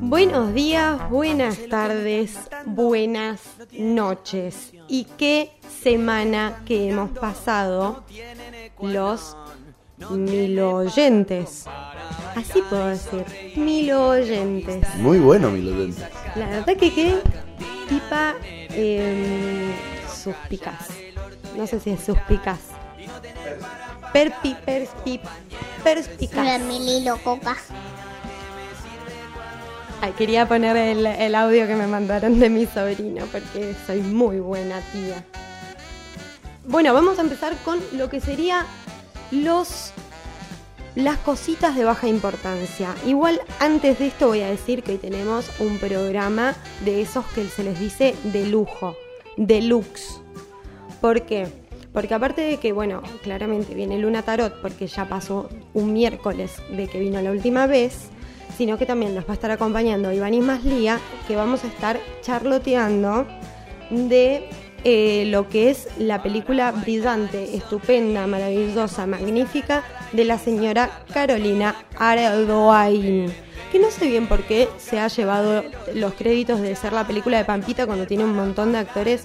Buenos días, buenas tardes, buenas noches. ¿Y qué semana que hemos pasado los mil oyentes? Así puedo decir, mil oyentes. Muy bueno, mil oyentes. La verdad que qué tipa eh, suspicaz. No sé si es suspicaz. Perpi, perspi, perspicaz. Hola, mi Lilo Coca. Ay, quería poner el, el audio que me mandaron de mi sobrino porque soy muy buena tía. Bueno, vamos a empezar con lo que sería los las cositas de baja importancia. Igual antes de esto voy a decir que hoy tenemos un programa de esos que se les dice de lujo, deluxe. ¿Por qué? Porque aparte de que, bueno, claramente viene Luna Tarot porque ya pasó un miércoles de que vino la última vez, sino que también nos va a estar acompañando Iván y Maslía, que vamos a estar charloteando de eh, lo que es la película brillante, estupenda, maravillosa, magnífica de la señora Carolina Ardoain. Que no sé bien por qué se ha llevado los créditos de ser la película de Pampita cuando tiene un montón de actores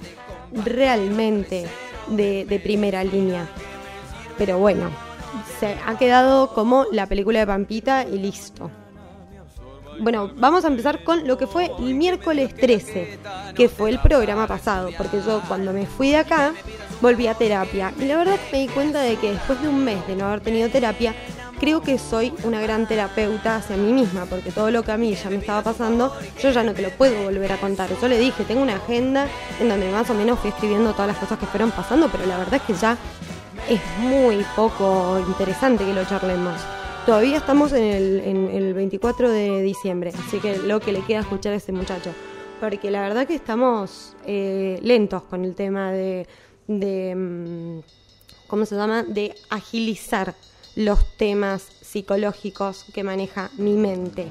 realmente de, de primera línea. Pero bueno, se ha quedado como la película de Pampita y listo. Bueno, vamos a empezar con lo que fue el miércoles 13, que fue el programa pasado, porque yo cuando me fui de acá volví a terapia y la verdad me di cuenta de que después de un mes de no haber tenido terapia, creo que soy una gran terapeuta hacia mí misma, porque todo lo que a mí ya me estaba pasando, yo ya no te lo puedo volver a contar. Yo le dije, tengo una agenda en donde más o menos fui escribiendo todas las cosas que fueron pasando, pero la verdad es que ya es muy poco interesante que lo charlemos. Todavía estamos en el, en el 24 de diciembre, así que lo que le queda escuchar a este muchacho. Porque la verdad que estamos eh, lentos con el tema de, de, mm, ¿cómo se llama? De agilizar los temas psicológicos que maneja mi mente.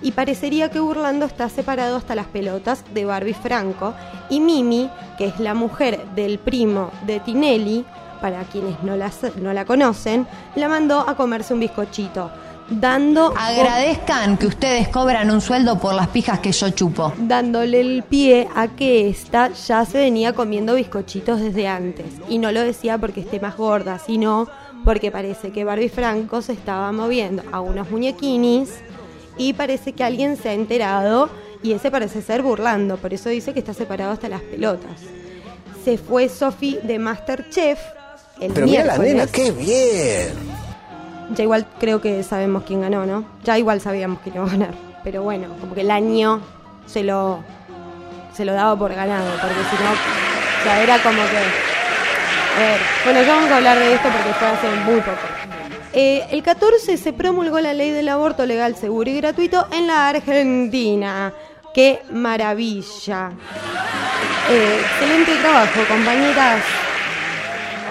Y parecería que Burlando está separado hasta las pelotas de Barbie Franco y Mimi, que es la mujer del primo de Tinelli, para quienes no la, no la conocen, la mandó a comerse un bizcochito, dando Agradezcan que ustedes cobran un sueldo por las pijas que yo chupo. dándole el pie a que esta ya se venía comiendo bizcochitos desde antes. Y no lo decía porque esté más gorda, sino porque parece que Barbie Franco se estaba moviendo a unos muñequinis y parece que alguien se ha enterado y ese parece ser burlando, por eso dice que está separado hasta las pelotas. Se fue Sophie de Masterchef el Pero mira la nena, qué bien. Ya igual creo que sabemos quién ganó, ¿no? Ya igual sabíamos quién iba a ganar. Pero bueno, como que el año se lo, se lo daba por ganado, porque si no, ya era como que... A ver, bueno, ya vamos a hablar de esto porque fue hace muy poco. Eh, el 14 se promulgó la ley del aborto legal, seguro y gratuito en la Argentina. ¡Qué maravilla! Eh, excelente trabajo, compañeras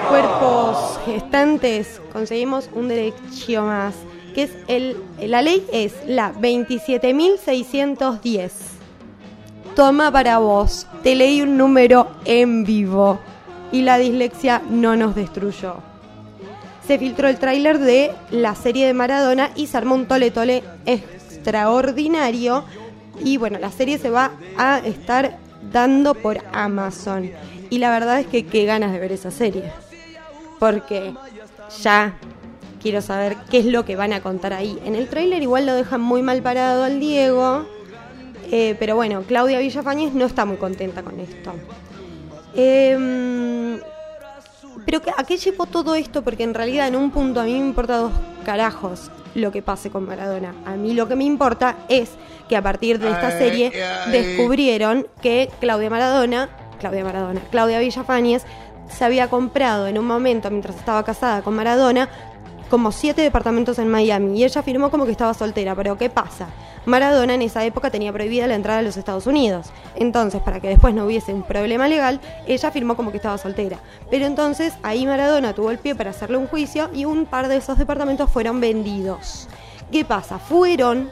cuerpos gestantes conseguimos un derecho más, que es el la ley es la 27610. Toma para vos, te leí un número en vivo y la dislexia no nos destruyó. Se filtró el tráiler de la serie de Maradona y se armó un tole tole extraordinario y bueno, la serie se va a estar dando por Amazon. Y la verdad es que qué ganas de ver esa serie porque ya quiero saber qué es lo que van a contar ahí. En el tráiler igual lo dejan muy mal parado al Diego, eh, pero bueno, Claudia Villafañez no está muy contenta con esto. Em, pero ¿a qué llevó todo esto? Porque en realidad en un punto a mí me importa dos carajos lo que pase con Maradona. A mí lo que me importa es que a partir de esta Ay, serie ay. descubrieron que Claudia Maradona, Claudia Maradona, Claudia Villafañez se había comprado en un momento mientras estaba casada con Maradona como siete departamentos en Miami y ella afirmó como que estaba soltera, pero ¿qué pasa? Maradona en esa época tenía prohibida la entrada a los Estados Unidos. Entonces, para que después no hubiese un problema legal, ella afirmó como que estaba soltera. Pero entonces ahí Maradona tuvo el pie para hacerle un juicio y un par de esos departamentos fueron vendidos. ¿Qué pasa? Fueron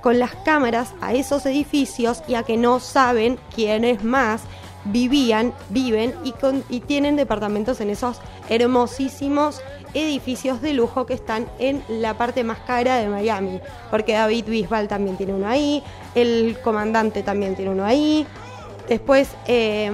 con las cámaras a esos edificios y a que no saben quién es más vivían, viven y, con, y tienen departamentos en esos hermosísimos edificios de lujo que están en la parte más cara de Miami. Porque David Bisbal también tiene uno ahí, el comandante también tiene uno ahí. Después, eh,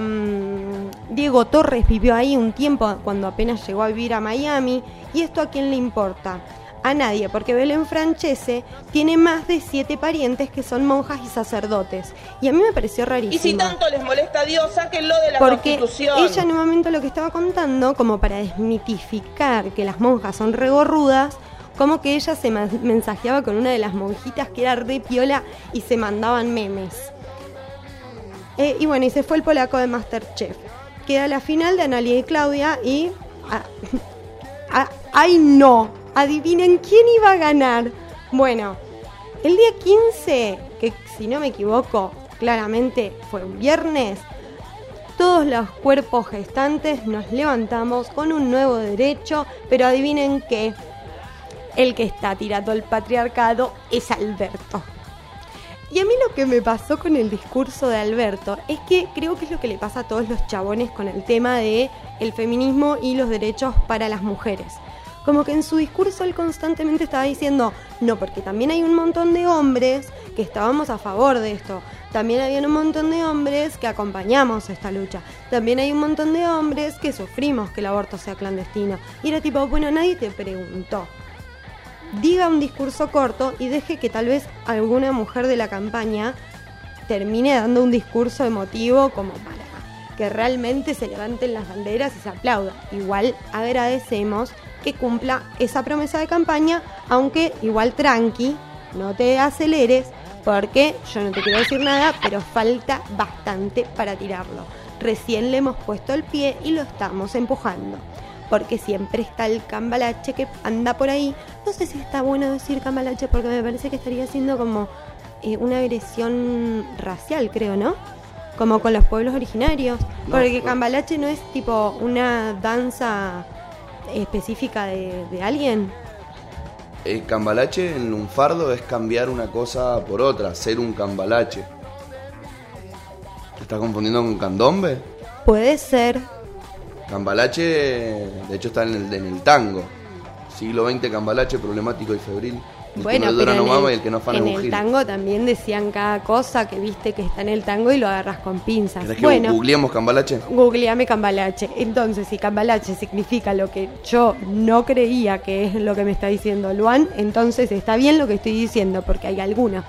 Diego Torres vivió ahí un tiempo cuando apenas llegó a vivir a Miami. ¿Y esto a quién le importa? A nadie, porque Belén Francese tiene más de siete parientes que son monjas y sacerdotes. Y a mí me pareció rarísimo. Y si tanto les molesta a Dios, sáquenlo de la porque Constitución. ella en un momento lo que estaba contando, como para desmitificar que las monjas son regorrudas, como que ella se mensajeaba con una de las monjitas que era re piola y se mandaban memes. Eh, y bueno, y se fue el polaco de Masterchef. Queda la final de Analia y Claudia y... ah, ah, ¡Ay no! Adivinen quién iba a ganar. Bueno, el día 15, que si no me equivoco, claramente fue un viernes, todos los cuerpos gestantes nos levantamos con un nuevo derecho, pero adivinen que el que está tirando el patriarcado es Alberto. Y a mí lo que me pasó con el discurso de Alberto es que creo que es lo que le pasa a todos los chabones con el tema de el feminismo y los derechos para las mujeres. Como que en su discurso él constantemente estaba diciendo, no, porque también hay un montón de hombres que estábamos a favor de esto. También había un montón de hombres que acompañamos esta lucha. También hay un montón de hombres que sufrimos que el aborto sea clandestino. Y era tipo, bueno, nadie te preguntó diga un discurso corto y deje que tal vez alguna mujer de la campaña termine dando un discurso emotivo como para que realmente se levanten las banderas y se aplauda. Igual agradecemos que cumpla esa promesa de campaña, aunque igual tranqui, no te aceleres, porque yo no te quiero decir nada, pero falta bastante para tirarlo. Recién le hemos puesto el pie y lo estamos empujando porque siempre está el cambalache que anda por ahí. No sé si está bueno decir cambalache porque me parece que estaría siendo como eh, una agresión racial, creo, ¿no? Como con los pueblos originarios. porque cambalache no es tipo una danza específica de, de alguien. El cambalache en lunfardo es cambiar una cosa por otra, ser un cambalache. ¿Te estás confundiendo con candombe? Puede ser. Cambalache, de hecho, está en el, en el tango. Siglo XX, cambalache, problemático y febril. El bueno, que no pero dura no en mama el, y el que no en el tango también decían cada cosa que viste que está en el tango y lo agarras con pinzas. ¿Querés que bueno, googleemos cambalache? Googleame cambalache. Entonces, si cambalache significa lo que yo no creía que es lo que me está diciendo Luan, entonces está bien lo que estoy diciendo, porque hay algunos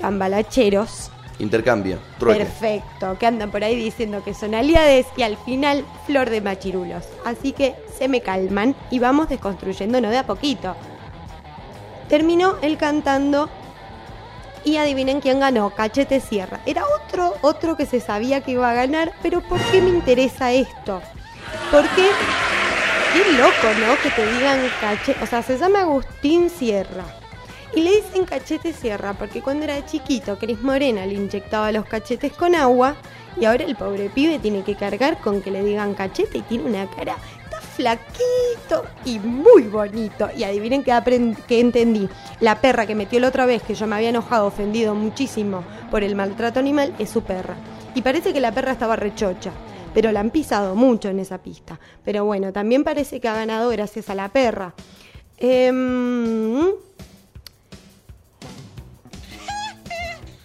cambalacheros, Intercambia, trueque. perfecto, que andan por ahí diciendo que son aliades y al final flor de machirulos. Así que se me calman y vamos desconstruyéndonos de a poquito. Terminó él cantando y adivinen quién ganó, Cachete Sierra. Era otro, otro que se sabía que iba a ganar, pero ¿por qué me interesa esto? Porque qué loco, ¿no? Que te digan Cachete, o sea, se llama Agustín Sierra. Y le dicen cachete sierra porque cuando era chiquito Cris Morena le inyectaba los cachetes con agua y ahora el pobre pibe tiene que cargar con que le digan cachete y tiene una cara, flaquito y muy bonito. Y adivinen qué, qué entendí. La perra que metió la otra vez, que yo me había enojado, ofendido muchísimo por el maltrato animal, es su perra. Y parece que la perra estaba rechocha. Pero la han pisado mucho en esa pista. Pero bueno, también parece que ha ganado gracias a la perra. Em,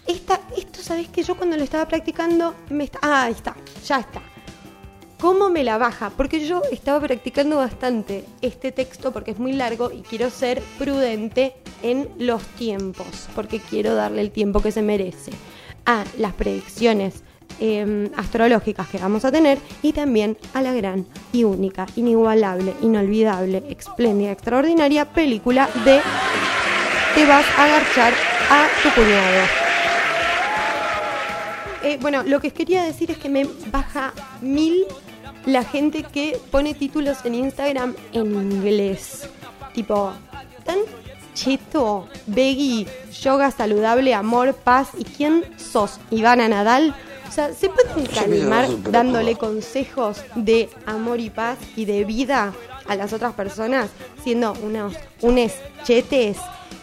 esta, esto, ¿sabes que Yo cuando lo estaba practicando, me está, ah, ahí está, ya está. ¿Cómo me la baja? Porque yo estaba practicando bastante este texto porque es muy largo y quiero ser prudente en los tiempos, porque quiero darle el tiempo que se merece a las predicciones eh, astrológicas que vamos a tener y también a la gran y única, inigualable, inolvidable, espléndida, extraordinaria película de Te vas a agarchar a tu cuñado. Eh, bueno, lo que quería decir es que me baja mil la gente que pone títulos en Instagram en inglés. Tipo, tan cheto, veggie, yoga saludable, amor, paz. ¿Y quién sos? Ivana Nadal. O sea, ¿se pueden calmar dándole consejos de amor y paz y de vida a las otras personas siendo unos, unos chetes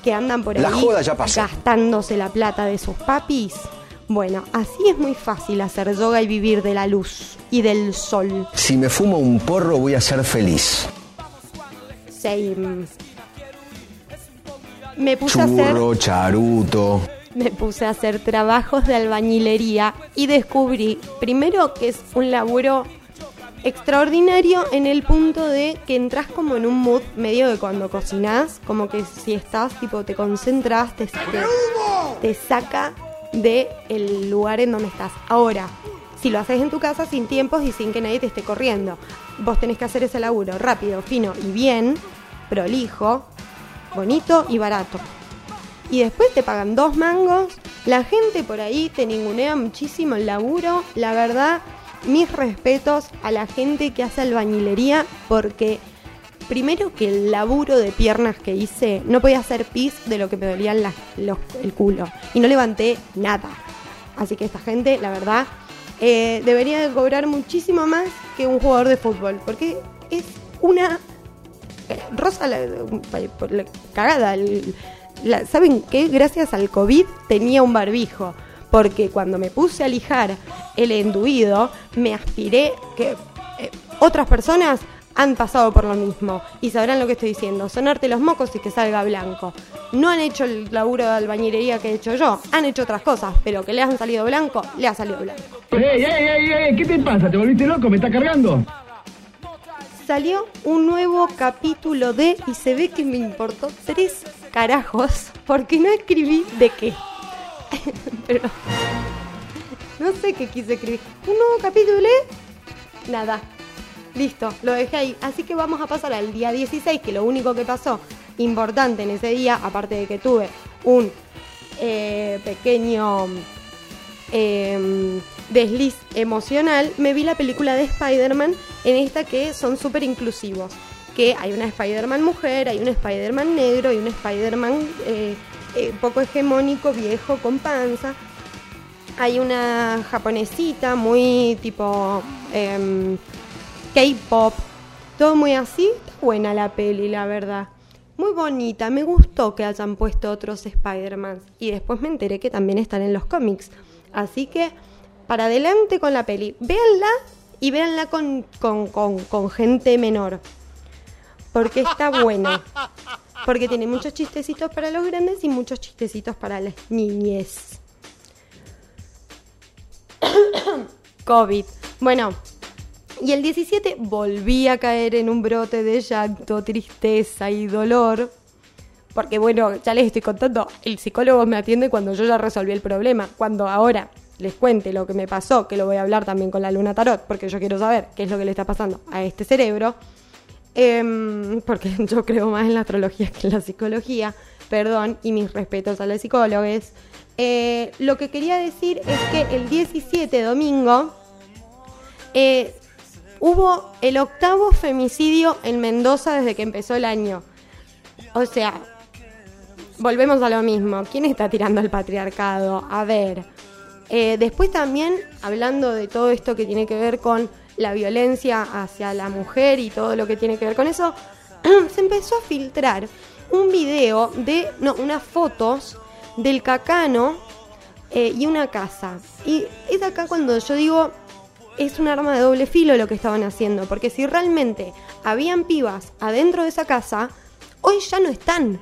que andan por ahí La joda ya pasó. gastándose la plata de sus papis? Bueno, así es muy fácil hacer yoga y vivir de la luz y del sol. Si me fumo un porro voy a ser feliz. Same. Me puse a hacer Churro, charuto. me puse a hacer trabajos de albañilería y descubrí primero que es un laburo extraordinario en el punto de que entras como en un mood medio de cuando cocinas, como que si estás tipo te concentras, te, te, te saca de el lugar en donde estás. Ahora, si lo haces en tu casa sin tiempos y sin que nadie te esté corriendo, vos tenés que hacer ese laburo rápido, fino y bien, prolijo, bonito y barato y después te pagan dos mangos. La gente por ahí te ningunea muchísimo el laburo. La verdad, mis respetos a la gente que hace albañilería porque primero que el laburo de piernas que hice no podía hacer pis de lo que me dolían las- los- el culo y no levanté nada. Así que esta gente, la verdad, eh, debería de cobrar muchísimo más que un jugador de fútbol porque es una eh, Rosa la, la cagada. la- ¿Saben qué? Gracias al COVID tenía un barbijo. Porque cuando me puse a lijar el enduido, me aspiré que eh, otras personas han pasado por lo mismo y sabrán lo que estoy diciendo. Sonarte los mocos y que salga blanco. No han hecho el laburo de albañilería que he hecho yo, han hecho otras cosas, pero que le han salido blanco, le ha salido blanco. ¡Ey, ey, ey, ey! ¿Qué te pasa? ¿Te volviste loco? ¿Me está cargando? salió un nuevo capítulo de y se ve que me importó tres carajos porque no escribí de qué. Pero no sé qué quise escribir. Un nuevo capítulo de nada. Listo, lo dejé ahí. Así que vamos a pasar al día 16, que lo único que pasó importante en ese día, aparte de que tuve un eh, pequeño eh, desliz emocional, me vi la película de Spider-Man en esta que son súper inclusivos. Que hay una Spider-Man mujer, hay un Spider-Man negro y un Spider-Man eh, eh, poco hegemónico, viejo, con panza. Hay una japonesita muy tipo em, K-pop, todo muy así. Está buena la peli, la verdad. Muy bonita, me gustó que hayan puesto otros Spider-Man. Y después me enteré que también están en los cómics. Así que, para adelante con la peli. Véanla y véanla con, con, con, gente menor. Porque está buena. Porque tiene muchos chistecitos para los grandes y muchos chistecitos para las niñez. COVID. Bueno, y el 17 volví a caer en un brote de llanto, tristeza y dolor. Porque bueno, ya les estoy contando, el psicólogo me atiende cuando yo ya resolví el problema. Cuando ahora les cuente lo que me pasó, que lo voy a hablar también con la luna tarot, porque yo quiero saber qué es lo que le está pasando a este cerebro. Em, porque yo creo más en la astrología que en la psicología. Perdón, y mis respetos a los psicólogos. Eh, lo que quería decir es que el 17, domingo, eh, hubo el octavo femicidio en Mendoza desde que empezó el año. O sea, volvemos a lo mismo. ¿Quién está tirando al patriarcado? A ver. Eh, después también, hablando de todo esto que tiene que ver con la violencia hacia la mujer y todo lo que tiene que ver con eso, se empezó a filtrar un video de, no, unas fotos del cacano eh, y una casa. Y es acá cuando yo digo, es un arma de doble filo lo que estaban haciendo, porque si realmente habían pibas adentro de esa casa, hoy ya no están.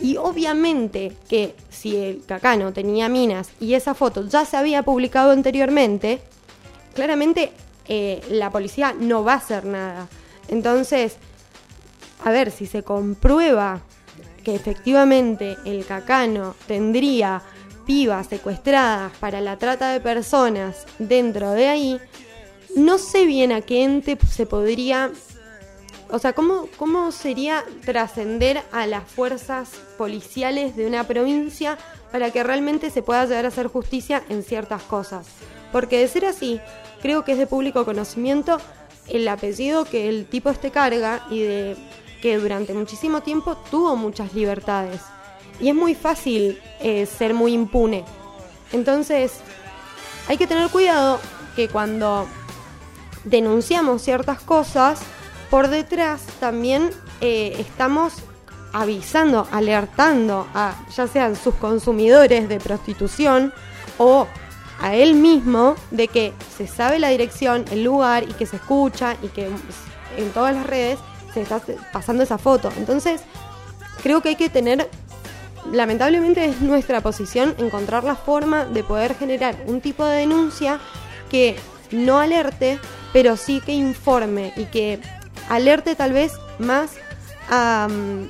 Y obviamente que si el cacano tenía minas y esa foto ya se había publicado anteriormente, claramente eh, la policía no va a hacer nada. Entonces, a ver, si se comprueba que efectivamente el cacano tendría pibas secuestradas para la trata de personas dentro de ahí, no sé bien a qué ente se podría o sea, ¿cómo, cómo sería trascender a las fuerzas policiales de una provincia para que realmente se pueda llegar a hacer justicia en ciertas cosas? Porque de ser así, creo que es de público conocimiento el apellido que el tipo este carga y de que durante muchísimo tiempo tuvo muchas libertades. Y es muy fácil eh, ser muy impune. Entonces, hay que tener cuidado que cuando denunciamos ciertas cosas, por detrás también eh, estamos avisando, alertando a ya sean sus consumidores de prostitución o a él mismo de que se sabe la dirección, el lugar y que se escucha y que en todas las redes se está pasando esa foto. Entonces, creo que hay que tener, lamentablemente es nuestra posición encontrar la forma de poder generar un tipo de denuncia que no alerte, pero sí que informe y que alerte tal vez más a mm,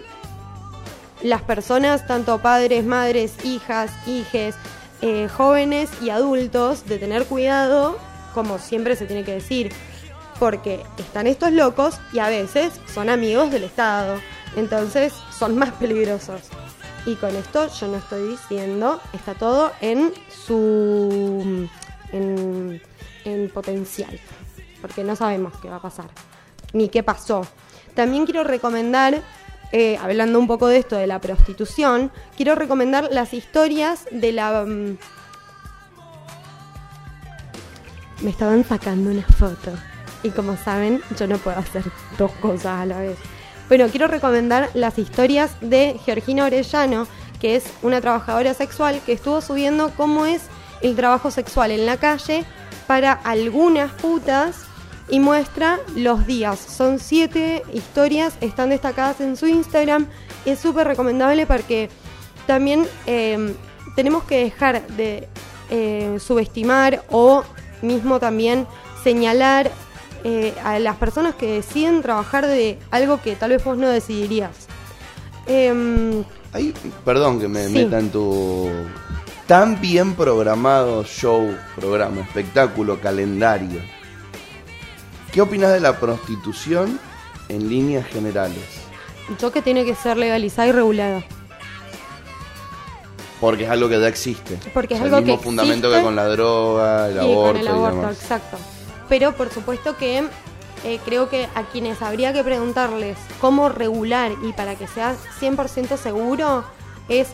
las personas, tanto padres, madres, hijas, hijes, eh, jóvenes y adultos, de tener cuidado, como siempre se tiene que decir, porque están estos locos y a veces son amigos del Estado, entonces son más peligrosos. Y con esto yo no estoy diciendo, está todo en su en, en potencial, porque no sabemos qué va a pasar, ni qué pasó. También quiero recomendar, eh, hablando un poco de esto, de la prostitución, quiero recomendar las historias de la... mm, me estaban sacando una foto. Y como saben, yo no puedo hacer dos cosas a la vez. Bueno, quiero recomendar las historias de Georgina Orellano, que es una trabajadora sexual que estuvo subiendo cómo es el trabajo sexual en la calle para algunas putas y muestra los días. Son siete historias, están destacadas en su Instagram. Es súper recomendable porque también eh, tenemos que dejar de eh, subestimar o mismo también señalar eh, a las personas que deciden trabajar de algo que tal vez vos no decidirías. Em, Ahí, perdón que me Sí. meta en tu tan bien programado show, programa, espectáculo, calendario. ¿Qué opinas de la prostitución en líneas generales? yo que tiene que ser legalizada y regulada. Porque es algo que ya existe. Porque es O sea, algo el mismo que fundamento existe que con la droga, el y aborto con el aborto, y demás. exacto. Pero por supuesto que eh, creo que a quienes habría que preguntarles cómo regular y para que sea 100% seguro es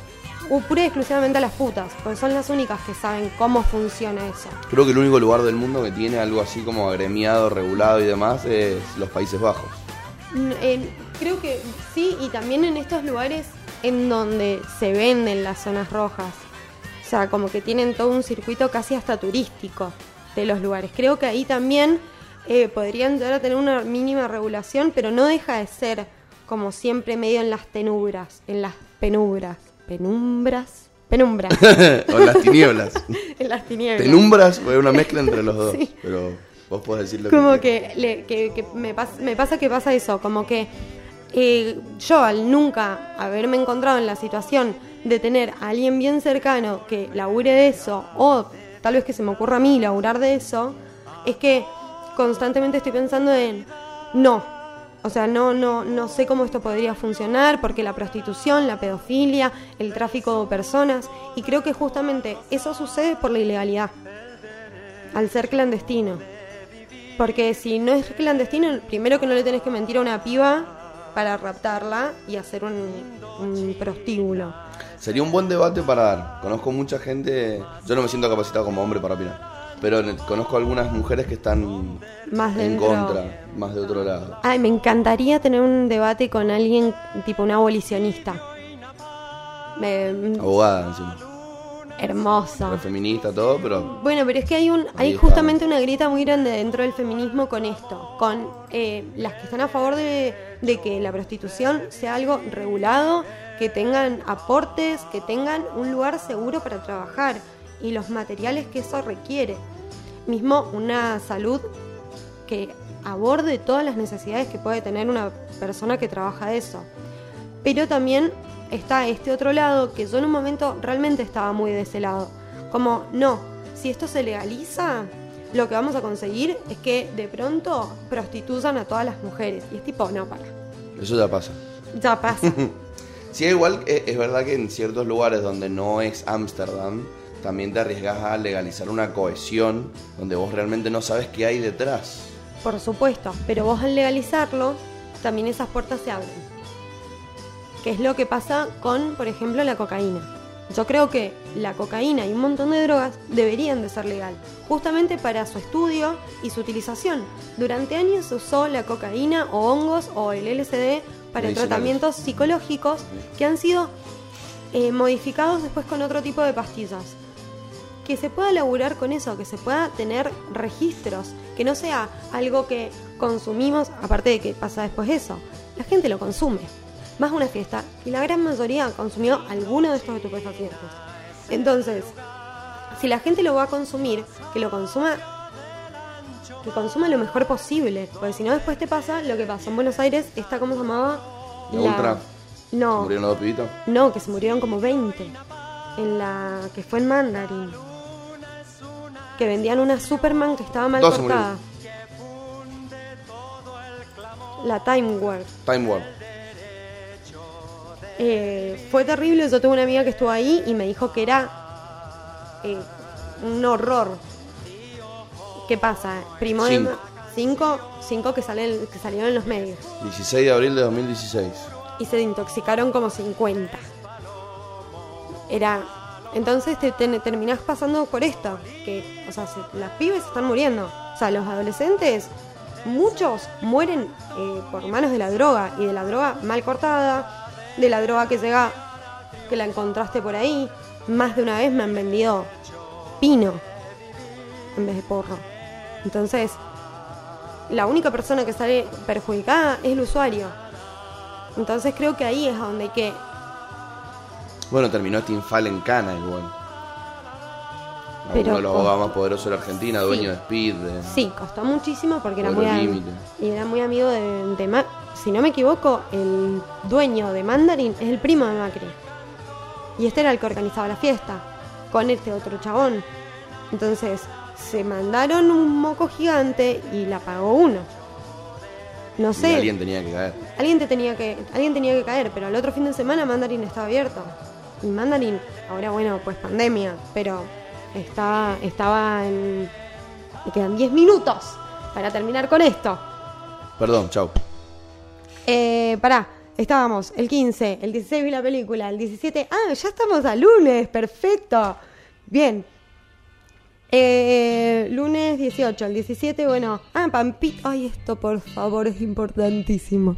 uh, pura y exclusivamente a las putas, porque son las únicas que saben cómo funciona eso. Creo que el único lugar del mundo que tiene algo así como agremiado, regulado y demás es los Países Bajos. Mm, eh, creo que sí, y también en estos lugares en donde se venden las zonas rojas. O sea, como que tienen todo un circuito casi hasta turístico de los lugares. Creo que ahí también eh, podrían llegar a tener una mínima regulación, pero no deja de ser, como siempre, medio en las tenumbras, en las penumbras. ¿Penumbras? Penumbras. o las tinieblas. en las tinieblas. Penumbras fue una mezcla entre los dos. Sí. Pero vos podés decirlo como que, le- que- que me, pas- me pasa que pasa eso, como que eh, yo al nunca haberme encontrado en la situación de tener a alguien bien cercano que labure de eso, o tal vez que se me ocurra a mí laburar de eso, es que constantemente estoy pensando en no. O sea, no, no, no sé cómo esto podría funcionar, porque la prostitución, la pedofilia, el tráfico de personas, y creo que justamente eso sucede por la ilegalidad, al ser clandestino. Porque si no es clandestino, primero que no le tenés que mentir a una piba para raptarla y hacer un, un prostíbulo. Sería un buen debate para dar. Conozco mucha gente. Yo no me siento capacitado como hombre para opinar. Pero conozco algunas mujeres que están Más en dentro. contra, más de otro lado. Ay, me encantaría tener un debate con alguien tipo un abolicionista. Me- Abogada, encima. hermoso. Feminista, todo, pero. Bueno, pero es que hay un Ahí hay está. justamente una grieta muy grande dentro del feminismo con esto, con eh, las que están a favor de, de que la prostitución sea algo regulado, que tengan aportes, que tengan un lugar seguro para trabajar y los materiales que eso requiere. Mismo una salud que aborde todas las necesidades que puede tener una persona que trabaja de eso. Pero también está este otro lado que yo en un momento realmente estaba muy de ese lado. Como, no, si esto se legaliza, lo que vamos a conseguir es que de pronto prostituyan a todas las mujeres. Y es tipo, no, para. Eso ya pasa. Ya pasa. Sí, igual eh, es verdad que en ciertos lugares donde no es Ámsterdam, también te arriesgas a legalizar una cohesión donde vos realmente no sabes qué hay detrás. Por supuesto, pero vos al legalizarlo, también esas puertas se abren. Que es lo que pasa con, por ejemplo, la cocaína. Yo creo que la cocaína y un montón de drogas deberían de ser legal, justamente para su estudio y su utilización. Durante años se usó la cocaína o hongos o el LSD para tratamientos psicológicos que han sido eh, modificados después con otro tipo de pastillas. que se pueda laburar con eso, que se pueda tener registros, que no sea algo que consumimos, aparte de que pasa después eso, la gente lo consume. A una fiesta y la gran mayoría consumió alguno de estos estupefacientes. Entonces, si la gente lo va a consumir, que lo consuma que consuma lo mejor posible, porque si no después te pasa lo que pasó en Buenos Aires, esta cómo se llamaba La Ultra. No, ¿Murieron los dos pibitos? no, que se murieron como 20 en la que fue en Mandarin. Que vendían una Superman que estaba mal Dos se cortada. La Time Warp. Time War. Eh, fue terrible, yo tuve una amiga que estuvo ahí y me dijo que era eh, un horror. ¿Qué pasa? Primo de Cinco. cinco que, salen, que salieron en los medios. 16 de abril de 2016. Y se intoxicaron como 50. Era. Entonces te, te- terminás pasando por esto. Que, o sea, se- las pibes están muriendo. O sea, los adolescentes, muchos mueren eh, por manos de la droga. Y de la droga mal cortada, de la droga que llega, que la encontraste por ahí. Más de una vez me han vendido pino en vez de porro. Entonces, la única persona que sale perjudicada es el usuario. Entonces creo que ahí es a donde hay que Bueno, terminó Tim Fallen Cana igual. Pero Uno de los abogados más poderosos de la Argentina, Sí. dueño de Speed. de- Sí, costó muchísimo porque era muy, am- y era muy amigo de, de Ma- Si no me equivoco, el dueño de Mandarin es el primo de Macri. Y este era el que organizaba la fiesta, con este otro chabón. Entonces, se mandaron un moco gigante y la pagó uno. No Y sé. alguien tenía que caer. Alguien te tenía que, alguien tenía que caer, pero el otro fin de semana Mandarin estaba abierto. Y Mandarin, ahora bueno, pues pandemia, pero está, estaba en. Me quedan 10 minutos para terminar con esto. Perdón, chau. Eh, pará, estábamos el 15, el 16 vi la película, el 17. Ah, ya estamos a lunes, perfecto. Bien. Eh, lunes 18, el 17, bueno. Ah, Pampita. Ay, esto por favor es importantísimo.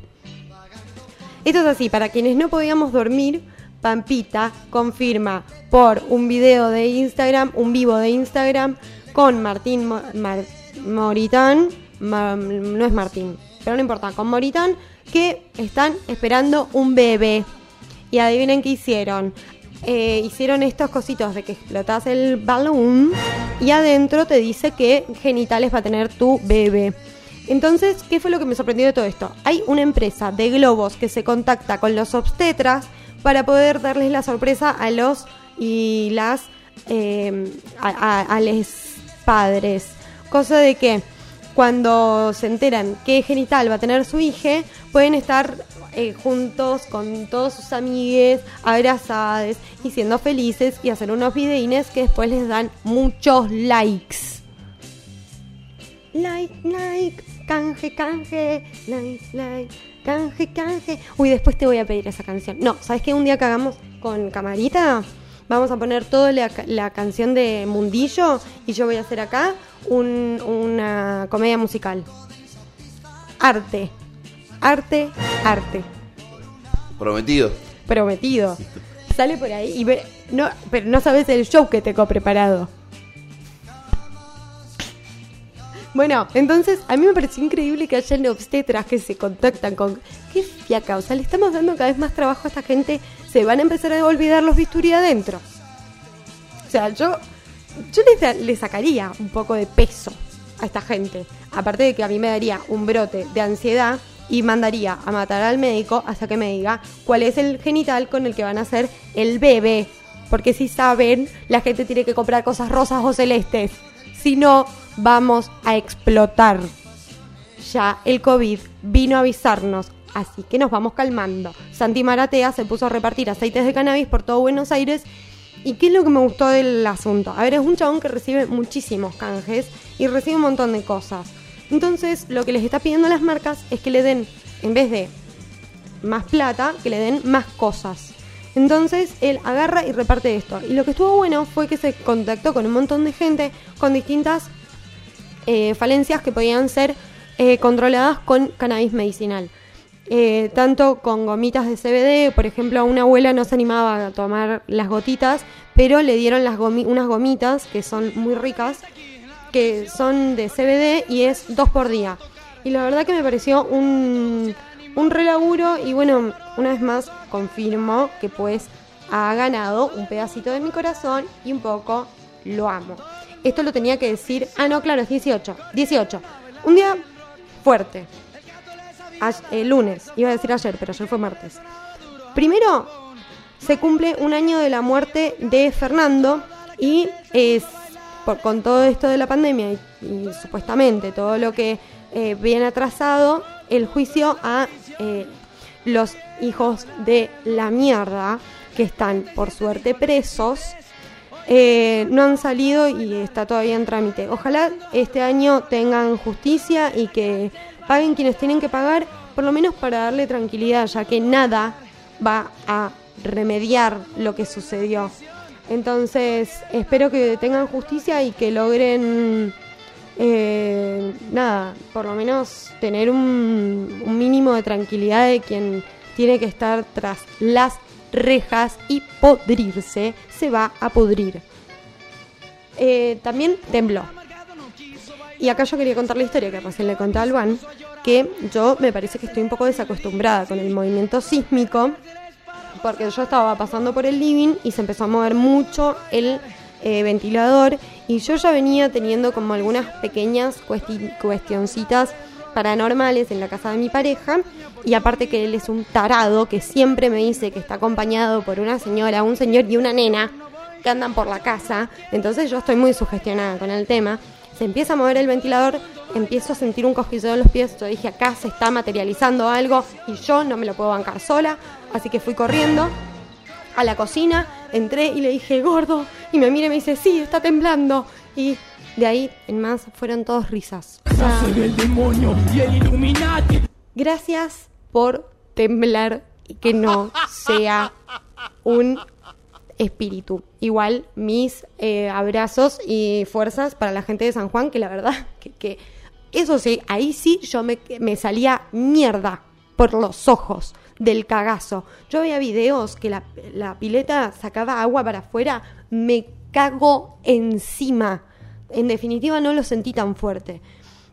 Esto es así, para quienes no podíamos dormir, Pampita confirma por un video de Instagram, un vivo de Instagram, con Martín Mo- Mar- Moritán, no es Martín, pero no importa, con Moritán, que están esperando un bebé. Y adivinen qué hicieron. Eh, hicieron estos cositos de que explotas el balón y adentro te dice qué genitales va a tener tu bebé. Entonces, ¿qué fue lo que me sorprendió de todo esto? Hay una empresa de globos que se contacta con los obstetras para poder darles la sorpresa a los y las eh, a, a- les padres. Cosa de que cuando se enteran qué genital va a tener su hija, pueden estar eh, juntos con todos sus amigues, abrazados y siendo felices y hacer unos videines que después les dan muchos likes. Like, like, canje, canje, like, like, canje, canje. Uy, después te voy a pedir esa canción. No, ¿sabes qué? Un día que hagamos con camarita, vamos a poner toda la, ca- la canción de Mundillo y yo voy a hacer acá un- una comedia musical. Arte, arte, arte. Prometido. Prometido. Sale por ahí y ve. No, pero no sabes el show que tengo preparado. Bueno, entonces a mí me pareció increíble que hayan obstetras que se contactan con. ¡Qué fiaca! O sea, le estamos dando cada vez más trabajo a esta gente. Se van a empezar a olvidar los bisturí adentro. O sea, yo, yo les, da- le sacaría un poco de peso a esta gente. Aparte de que a mí me daría un brote de ansiedad y mandaría a matar al médico hasta que me diga cuál es el genital con el que van a hacer el bebé. Porque si saben, la gente tiene que comprar cosas rosas o celestes. Si no, vamos a explotar. Ya el COVID vino a avisarnos, así que nos vamos calmando. Santi Maratea se puso a repartir aceites de cannabis por todo Buenos Aires. ¿Y qué es lo que me gustó del asunto? A ver, es un chabón que recibe muchísimos canjes y recibe un montón de cosas. Entonces, lo que les está pidiendo a las marcas es que le den, en vez de más plata, que le den más cosas. Entonces él agarra y reparte esto. Y lo que estuvo bueno fue que se contactó con un montón de gente con distintas eh, falencias que podían ser eh, controladas con cannabis medicinal. Eh, tanto con gomitas de CBD, por ejemplo, una abuela no se animaba a tomar las gotitas, pero le dieron las gomi- unas gomitas que son muy ricas, que son de CBD y es dos por día. Y la verdad que me pareció un, un relaburo y bueno, una vez más confirmo que pues ha ganado un pedacito de mi corazón y un poco lo amo. Esto lo tenía que decir, ah no, claro, es 18, 18. Un día fuerte. El lunes, iba a decir ayer, pero ayer fue martes. Primero, se cumple un año de la muerte de Fernando y es por, con todo esto de la pandemia y, supuestamente todo lo que eh, viene atrasado, el juicio a eh, los hijos de la mierda que están por suerte presos eh, no han salido y está todavía en trámite. Ojalá este año tengan justicia y que paguen quienes tienen que pagar, por lo menos para darle tranquilidad, ya que nada va a remediar lo que sucedió. Entonces, espero que tengan justicia y que logren, eh, nada, por lo menos tener un, un mínimo de tranquilidad de quien tiene que estar tras las rejas y podrirse, se va a pudrir. Eh, también tembló. Y acá yo quería contar la historia que recién le conté a Alban, que yo me parece que estoy un poco desacostumbrada con el movimiento sísmico, porque yo estaba pasando por el living y se empezó a mover mucho el eh, ventilador y yo ya venía teniendo como algunas pequeñas cuesti- cuestioncitas paranormales en la casa de mi pareja y aparte que él es un tarado que siempre me dice que está acompañado por una señora, un señor y una nena que andan por la casa, entonces yo estoy muy sugestionada con el tema. Se empieza a mover el ventilador, empiezo a sentir un cosquilleo en los pies, yo dije acá se está materializando algo y yo no me lo puedo bancar sola, así que fui corriendo a la cocina, entré y le dije, gordo, y me mira y me dice, sí, está temblando. Y de ahí en más fueron todos risas. El demonio y el gracias por temblar y que no sea un espíritu. Igual mis eh, abrazos y fuerzas para la gente de San Juan, que la verdad que, eso sí, ahí sí yo me salía mierda por los ojos del cagazo. Yo veía videos que la, la pileta sacaba agua para afuera, me cago encima. En definitiva no lo sentí tan fuerte.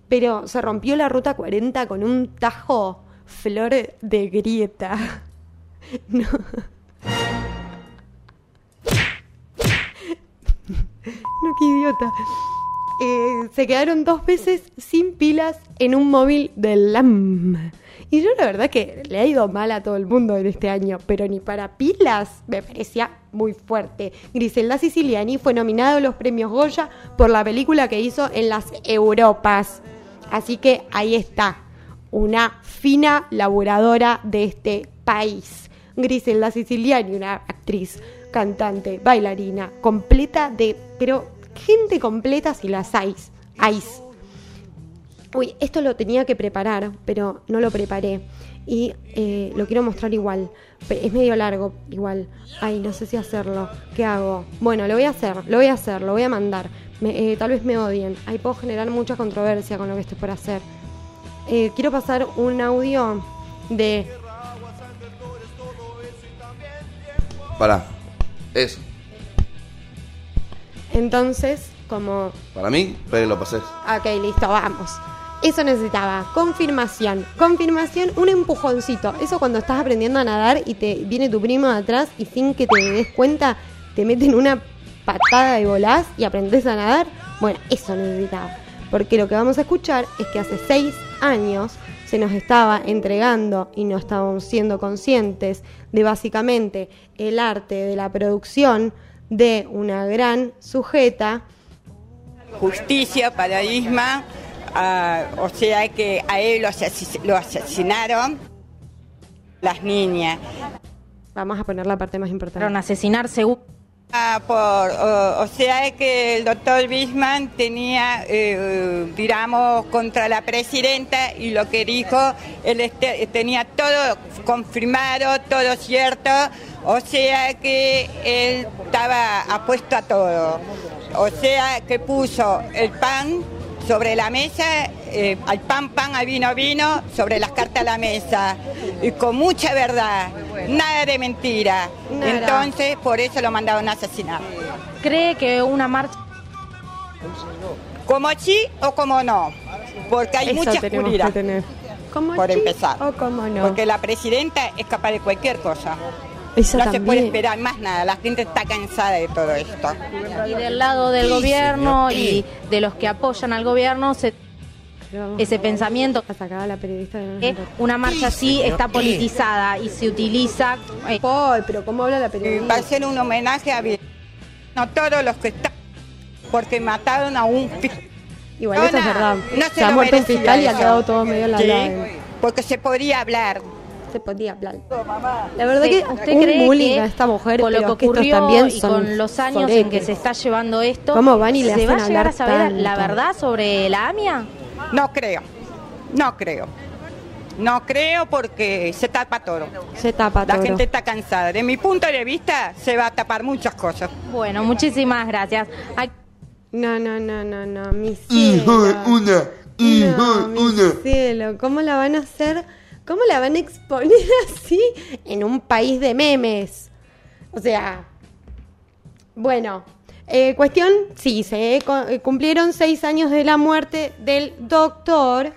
Pero se rompió la ruta 40 con un tajo flor de grieta. No. No, qué idiota. Eh, se quedaron dos veces sin pilas en un móvil del LAM. Y yo la verdad que le ha ido mal a todo el mundo en este año, pero ni para pilas me parecía muy fuerte. Griselda Siciliani fue nominada a los premios Goya por la película que hizo en las Europas. Así que ahí está, una fina laboradora de este país. Griselda Siciliani, una actriz, cantante, bailarina, completa de... Pero gente completa si las hay. Hay. Uy, esto lo tenía que preparar, pero no lo preparé. Y eh, lo quiero mostrar igual. Es medio largo, igual. Ay, no sé si hacerlo. ¿Qué hago? Bueno, lo voy a hacer, lo voy a hacer, lo voy a mandar. Me- eh, tal vez me odien. Ahí puedo generar mucha controversia con lo que estoy por hacer. Eh, quiero pasar un audio de Pará. Eso. Entonces, como Para mí, pero lo pasé. Ok, listo, vamos. Eso necesitaba, confirmación. Confirmación, un empujoncito. Eso cuando estás aprendiendo a nadar y te viene tu primo de atrás y sin que te des cuenta, te meten una patada y volás y aprendes a nadar. Bueno, eso necesitaba. Porque lo que vamos a escuchar es que hace seis años se nos estaba entregando y no estábamos siendo conscientes de básicamente el arte de la producción de una gran sujeta justicia para ah, o sea que a él lo, lo asesinaron las niñas. Vamos a poner la parte más importante. Asesinar según Ah, por, o, o sea que el doctor Bisman tenía, eh, digamos, contra la presidenta y lo que dijo, él este- tenía todo confirmado, todo cierto, o sea que él estaba apuesto a todo. O sea que puso el pan sobre la mesa, eh, al pan pan, al vino vino, sobre las cartas a la mesa. y con mucha verdad, nada de mentira. Nada. Entonces, por eso lo mandaron a asesinar. ¿Cree que una marcha Como sí o como no, porque hay Eso mucha oscuridad. que tener. ¿Cómo Por sí empezar. o no? Porque la presidenta es capaz de cualquier cosa. No se puede esperar más nada. La gente está cansada de todo esto. y del lado del gobierno y de los que apoyan al gobierno se ese pensamiento la periodista de que una marcha así está politizada y se utiliza eh, Ay, pero ¿cómo habla la Y periodista? va a ser un homenaje a no todos los que están porque mataron a un fiscal. Igual eso es No, verdad. no se, se ha muerto un fiscal y ha quedado todo medio en la porque se podría hablar. Se podía hablar. La verdad ¿Usted, que usted cree bullying que a esta mujer, con lo pero que ocurrió también y son con los años en que se está llevando esto, ¿Cómo van y le se hacen va a llegar a saber la verdad sobre la AMIA? No creo. No creo. No creo porque se tapa todo. Se tapa La todo. gente está cansada. De mi punto de vista, se va a tapar muchas cosas. Bueno, muchísimas gracias. Ay, No, no, no, no, no, mi Hijo de cielo. una, hijo No, de mi una. cielo, ¿cómo la van a hacer? ¿Cómo la van a exponer así en un país de memes? O sea, bueno, eh, cuestión, sí, se co- eh, cumplieron seis años de la muerte del doctor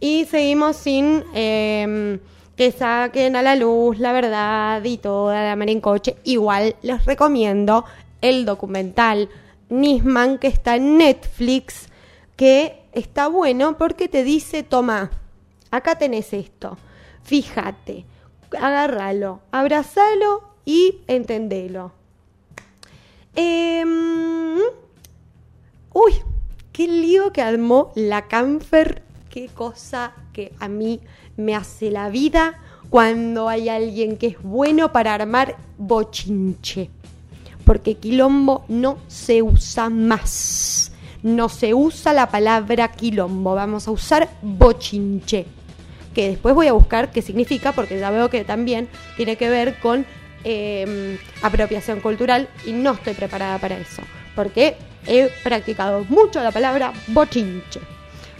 y seguimos sin eh, que saquen a la luz la verdad y toda la mar en coche. Igual les recomiendo el documental Nisman que está en Netflix, que está bueno porque te dice, toma, acá tenés esto, fíjate, agárralo, abrazalo y entendelo. Em, uy, qué lío que armó la Canfer. Qué cosa que a mí me hace la vida cuando hay alguien que es bueno para armar bochinche. Porque quilombo no se usa más. No se usa la palabra quilombo. Vamos a usar bochinche. Que después voy a buscar qué significa, porque ya veo que también tiene que ver con eh, apropiación cultural y no estoy preparada para eso. Porque he practicado mucho la palabra bochinche.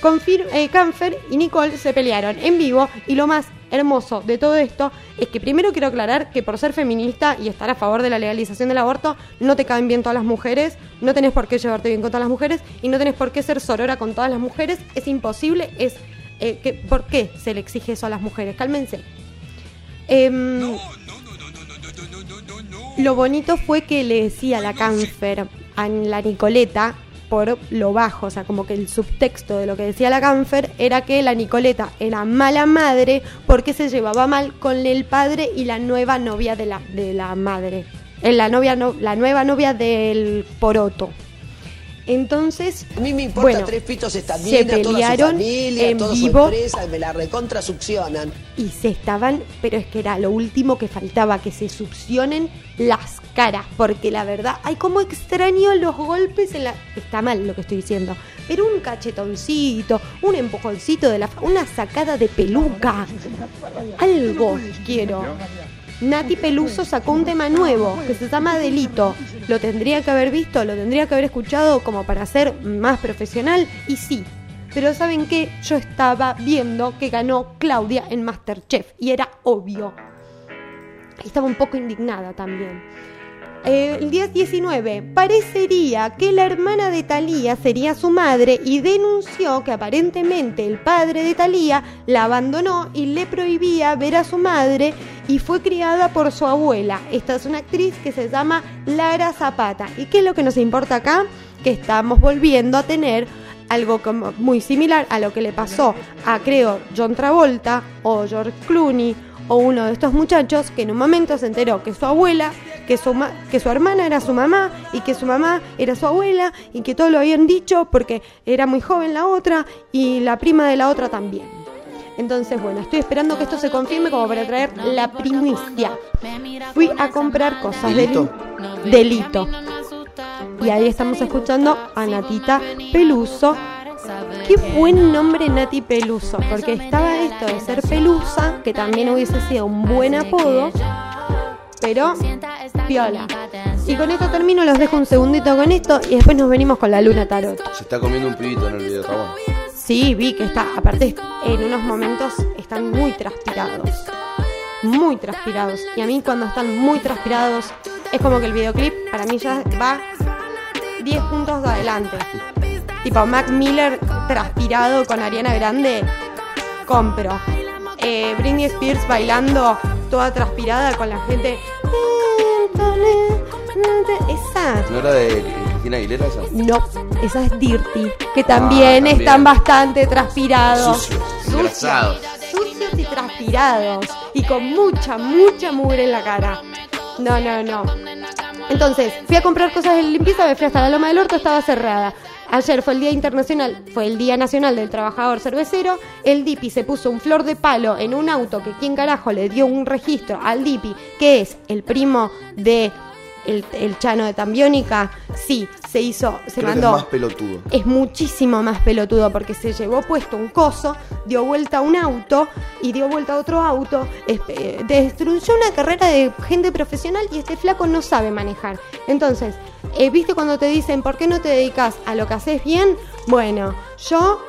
Confir eh, Canfer y Nicole se pelearon en vivo y lo más hermoso de todo esto es que primero quiero aclarar que por ser feminista y estar a favor de la legalización del aborto no te caen bien todas las mujeres, no tenés por qué llevarte bien con todas las mujeres y no tenés por qué ser sorora con todas las mujeres, es imposible, es eh, ¿por qué se le exige eso a las mujeres? Cálmense. Em, lo bonito fue que le decía la Canfer a la Nicoleta por lo bajo, o sea, como que el subtexto de lo que decía la Canfer era que la Nicoleta era mala madre porque se llevaba mal con el padre y la nueva novia de la, de la madre, Eh, la, novia no- la nueva novia del poroto. Entonces, A mí me importa bueno, tres pitos están se pelearon familia, en vivo empresa, me la recontra succionan. y se estaban, pero es que era lo último que faltaba, que se succionen las caras, porque la verdad, ay, como extraño los golpes en la... Está mal lo que estoy diciendo, pero un cachetoncito, un empujoncito de la... una sacada de peluca, algo quiero. Nati Peluso sacó un tema nuevo que se llama Delito. Lo tendría que haber visto, lo tendría que haber escuchado como para ser más profesional y sí. Pero ¿saben qué? Yo estaba viendo que ganó Claudia en Masterchef y era obvio. Estaba un poco indignada también. Eh, el día 19, parecería que la hermana de Thalía sería su madre y denunció que aparentemente el padre de Thalía la abandonó y le prohibía ver a su madre y fue criada por su abuela. Esta es una actriz que se llama Lara Zapata. ¿Y qué es lo que nos importa acá? Que estamos volviendo a tener algo como muy similar a lo que le pasó a, creo, John Travolta o George Clooney o uno de estos muchachos que en un momento se enteró que su abuela, que su, que su hermana era su mamá y que su mamá era su abuela y que todo lo habían dicho porque era muy joven la otra y la prima de la otra también. Entonces, bueno, estoy esperando que esto se confirme como para traer la primicia. Fui a comprar cosas Delito. del delito. Y ahí estamos escuchando a Natita Peluso. Qué buen nombre Nati Peluso, porque estaba esto de ser Pelusa, que también hubiese sido un buen apodo, pero piola. Y con esto termino, los dejo un segundito con esto y después nos venimos con la luna tarot. Se está comiendo un pibito en el video, está bueno. Sí, vi que está, aparte en unos momentos están muy transpirados. muy transpirados. Y a mí cuando están muy transpirados, es como que el videoclip para mí ya va 10 puntos de adelante. Tipo Mac Miller transpirado con Ariana Grande, compro. Eh, Britney Spears bailando toda transpirada con la gente. Esa. ¿No era de Cristina Aguilera esa? No, esa es Dirty, que también, también. están bastante transpirados. Sucios, engrasados. Sucios y transpirados. Y con mucha, mucha mugre en la cara. No, no, no. Entonces, fui a comprar cosas de limpieza, me fui hasta la Loma del Orto, estaba cerrada. Ayer fue el Día Internacional, fue el Día Nacional del Trabajador Cervecero. El DIPI se puso un flor de palo en un auto que quién carajo le dio un registro al DIPI, que es el primo de el, el Chano de Tambiónica. Sí, se hizo, se Creo que es mandó más pelotudo. es muchísimo más pelotudo porque se llevó puesto un coso, dio vuelta a un auto y dio vuelta a otro auto, eh, destruyó una carrera de gente profesional y este flaco no sabe manejar. Entonces, eh, ¿viste cuando te dicen por qué no te dedicas a lo que haces bien? Bueno, yo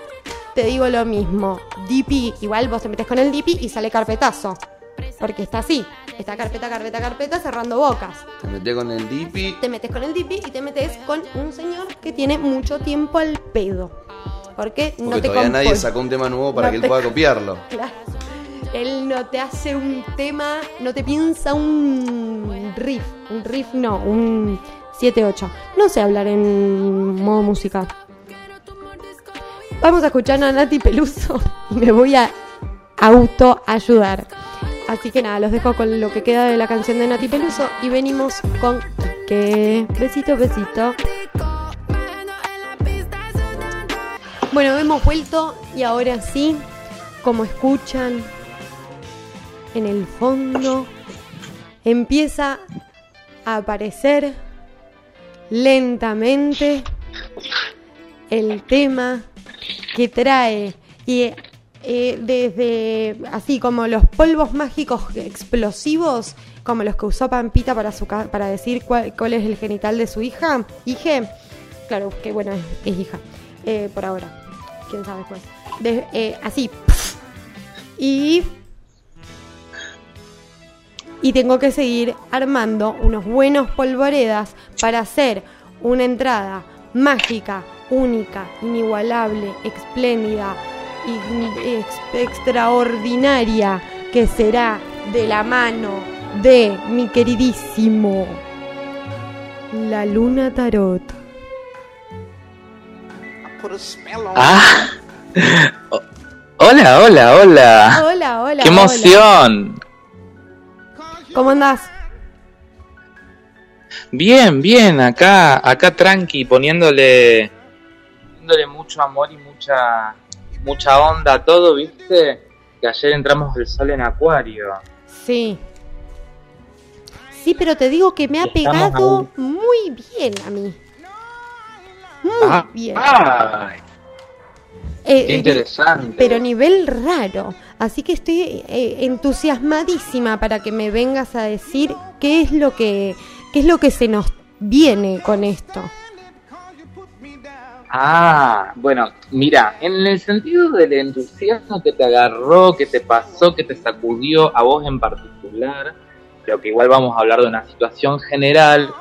te digo lo mismo. DP, igual vos te metes con el DP y sale carpetazo. Porque está así, está carpeta, carpeta, carpeta, cerrando bocas Te metí con el Dipi. te metes con el DP y te metes con un señor que tiene mucho tiempo al pedo. Porque no Porque te todavía nadie sacó un tema nuevo para No que él te- pueda copiarlo. Claro. Él no te hace un tema, no te piensa un riff, un riff no, un 7-8. No sé hablar en modo musical. Vamos a escuchar a Nati Peluso y me voy a autoayudar. Así que nada, los dejo con lo que queda de la canción de Nati Peluso y venimos con que besito, besito. Bueno, hemos vuelto y ahora sí, como escuchan en el fondo, empieza a aparecer lentamente el tema que trae y eh, desde así como los polvos mágicos explosivos como los que usó Pampita para su para decir cuál, cuál es el genital de su hija hije claro que bueno es, hija eh, por ahora quién sabe después. De- eh, así y y tengo que seguir armando unos buenos polvoredas para hacer una entrada mágica, única, inigualable, espléndida extraordinaria que será de la mano de mi queridísimo La Luna Tarot. Ah. Hola, hola, hola. Hola, hola. ¡Qué hola. emoción! ¿Cómo andás? Bien, bien, acá, acá tranqui, poniéndole, poniéndole mucho amor y mucha, mucha onda todo, ¿viste? Que ayer entramos el sol en Acuario. Sí. Sí, pero te digo que me ha Estamos pegado muy bien a mí. Muy Ah, bien. ay, Eh, qué eh, interesante. pero nivel raro. Así que estoy eh, entusiasmadísima para que me vengas a decir qué es lo que qué es lo que se nos viene con esto. Ah, bueno, mira, en el sentido del entusiasmo que te agarró, que te pasó, que te sacudió a vos en particular, pero que igual vamos a hablar de una situación general,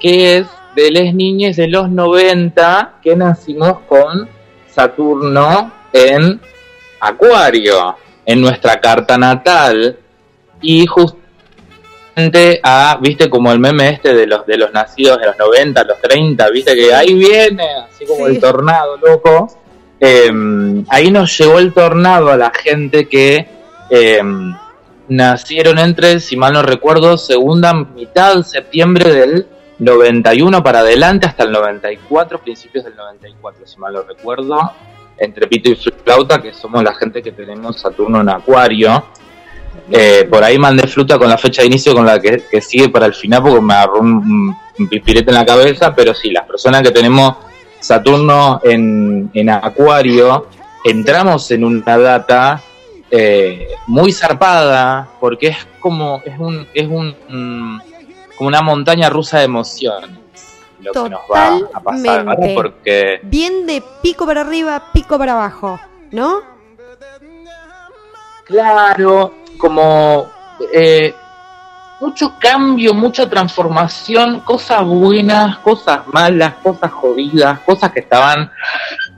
que es de las niñas de los 90 que nacimos con Saturno en Acuario, en nuestra carta natal, y justamente a, viste, como el meme este de los de los nacidos de los 90, los 30, viste que ahí viene, así como Sí. el tornado, loco. Eh, ahí nos llegó el tornado a la gente que eh, nacieron entre, si mal no recuerdo, segunda mitad septiembre del 91 para adelante hasta el 94, principios del 94, si mal no recuerdo, entre pito y flauta, que somos la gente que tenemos Saturno en Acuario. Eh, por ahí mandé fruta con la fecha de inicio con la que, que sigue para el final porque me agarró un, un pipirete en la cabeza, pero sí, las personas que tenemos Saturno en, en Acuario, entramos en una data eh, muy zarpada porque es como, es un, es un, mm, como una montaña rusa de emociones lo que nos va a pasar. Porque Bien de pico para arriba, pico para abajo, ¿no? Claro, como eh, mucho cambio, mucha transformación, cosas buenas, cosas malas, cosas jodidas, cosas que estaban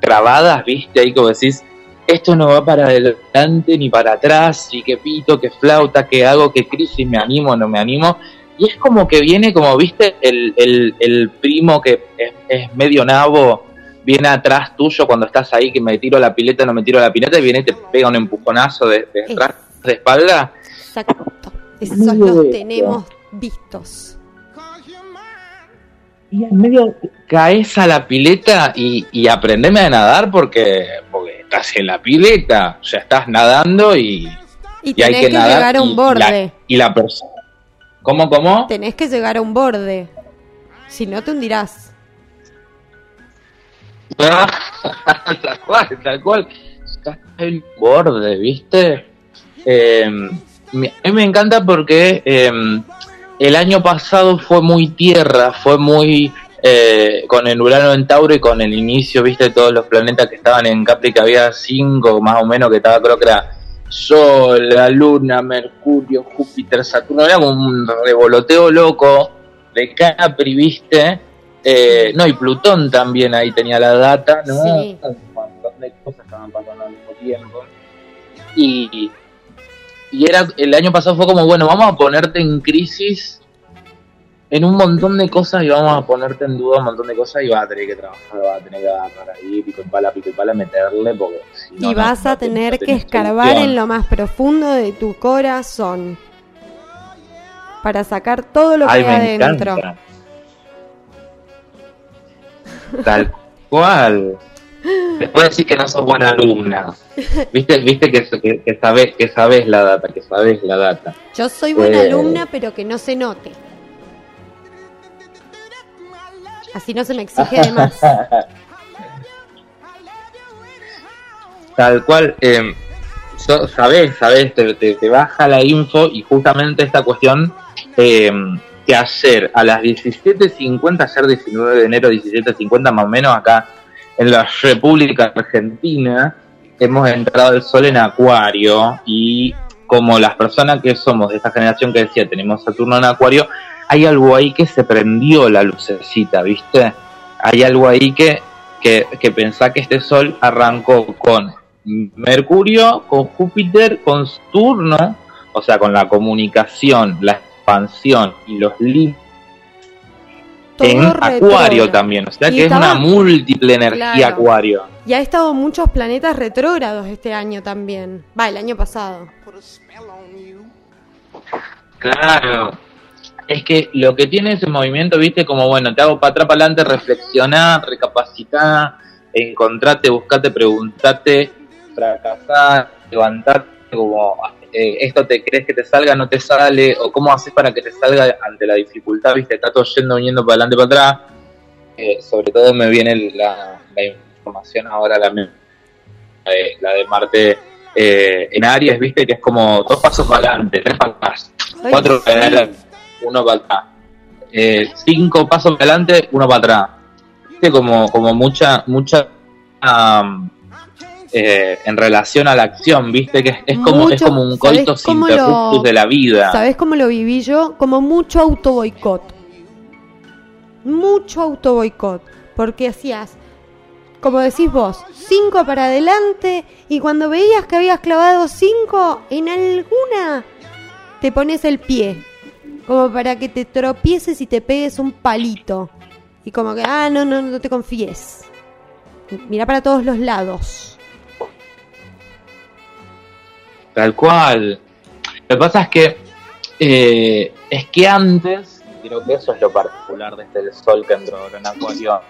grabadas, viste, ahí como decís, esto no va para adelante ni para atrás, y que pito, que flauta, que hago, que crisis, me animo, no me animo. Y es como que viene, como viste, el, el, el primo que es, es medio nabo, viene atrás tuyo cuando estás ahí, que me tiro la pileta, no me tiro la pileta, y viene y te pega un empujonazo de, de atrás, de espalda. Exacto. Esos los tenemos vistos. Y en medio caes a la pileta y, y aprendeme a nadar porque, porque estás en la pileta, ya estás nadando y, Y y hay que, que, nadar. llegar a un y borde. La, y la persona. ¿Cómo, cómo? Tenés que llegar a un borde. Si no, te hundirás. tal cual, tal cual. Estás en el borde, ¿viste? Eh, a mí me encanta porque eh, el año pasado fue muy tierra, fue muy eh, con el Urano en Tauro y con el inicio, ¿viste? Todos los planetas que estaban en Capri, que había cinco más o menos, que estaba, creo que era Sol, la Luna, Mercurio, Júpiter, Saturno, era un revoloteo loco de Capri, ¿viste? Eh, no, y Plutón también ahí tenía la data, ¿no? Sí. Un montón de cosas estaban pasando al mismo tiempo. Y, y era el año pasado fue como, bueno, vamos a ponerte en crisis en un montón de cosas y vamos a ponerte en duda un montón de cosas y vas a tener que trabajar, vas a tener que agarrar ahí, pico y pala, pico y pala, meterle, porque si no, y vas no a te- tener no que escarbar solución. en lo más profundo de tu corazón. Para sacar todo lo que Ay, hay me adentro. encanta. Tal cual. Después decís que no sos buena alumna. Viste, viste que, que, que sabes, que sabes la data, que sabes la data. Yo soy buena Eh. alumna, pero que no se note. Así no se me exige de más. Tal cual, eh, so- sabes, sabes, te, te- te baja la info y justamente esta cuestión eh, que ayer a las 17.50, ayer 19 de enero 17.50 más o menos acá en la República Argentina, hemos entrado el sol en acuario y como las personas que somos de esta generación que decía tenemos Saturno en acuario, hay algo ahí que se prendió la lucecita, ¿viste? Hay algo ahí que, que, que pensá que este sol arrancó con Mercurio, con Júpiter, con Saturno, o sea, con la comunicación, la expansión y los límites Todo en retrógrado. Acuario también, o sea Y que estaba- es una múltiple energía Claro. Acuario. Y ha estado muchos planetas retrógrados este año también. Va, el año pasado. Claro. Es que lo que tiene ese movimiento, viste, como bueno, te hago para atrás, para adelante, reflexionar, recapacitar, encontrate, buscate, preguntate, fracasar, levantarte, como eh, esto te crees que te salga, no te sale, o cómo haces para que te salga ante la dificultad, viste, está todo yendo, yendo para adelante, para atrás. Eh, sobre todo me viene la, la información ahora, la, de, la de Marte eh, en Aries, viste, que es como dos pasos para adelante, tres para atrás, cuatro para adelante, uno para atrás, eh, cinco pasos para adelante, uno para atrás. Viste, como, como mucha, mucha eh, en relación a la acción, viste, que es, es como, es como un ¿sabés coitus interruptus lo- de la vida. ¿Sabes cómo lo viví yo? Como mucho auto boicot. Mucho auto boicot. Porque hacías, como decís vos, cinco para adelante y cuando veías que habías clavado cinco, en alguna te pones el pie. Como para que te tropieces y te pegues un palito. Y como que, ah, no, no, no te confíes. Mira para todos los lados. Tal cual. Lo que pasa es que eh, es que antes, creo que eso es lo particular de este sol que entró en Acuario.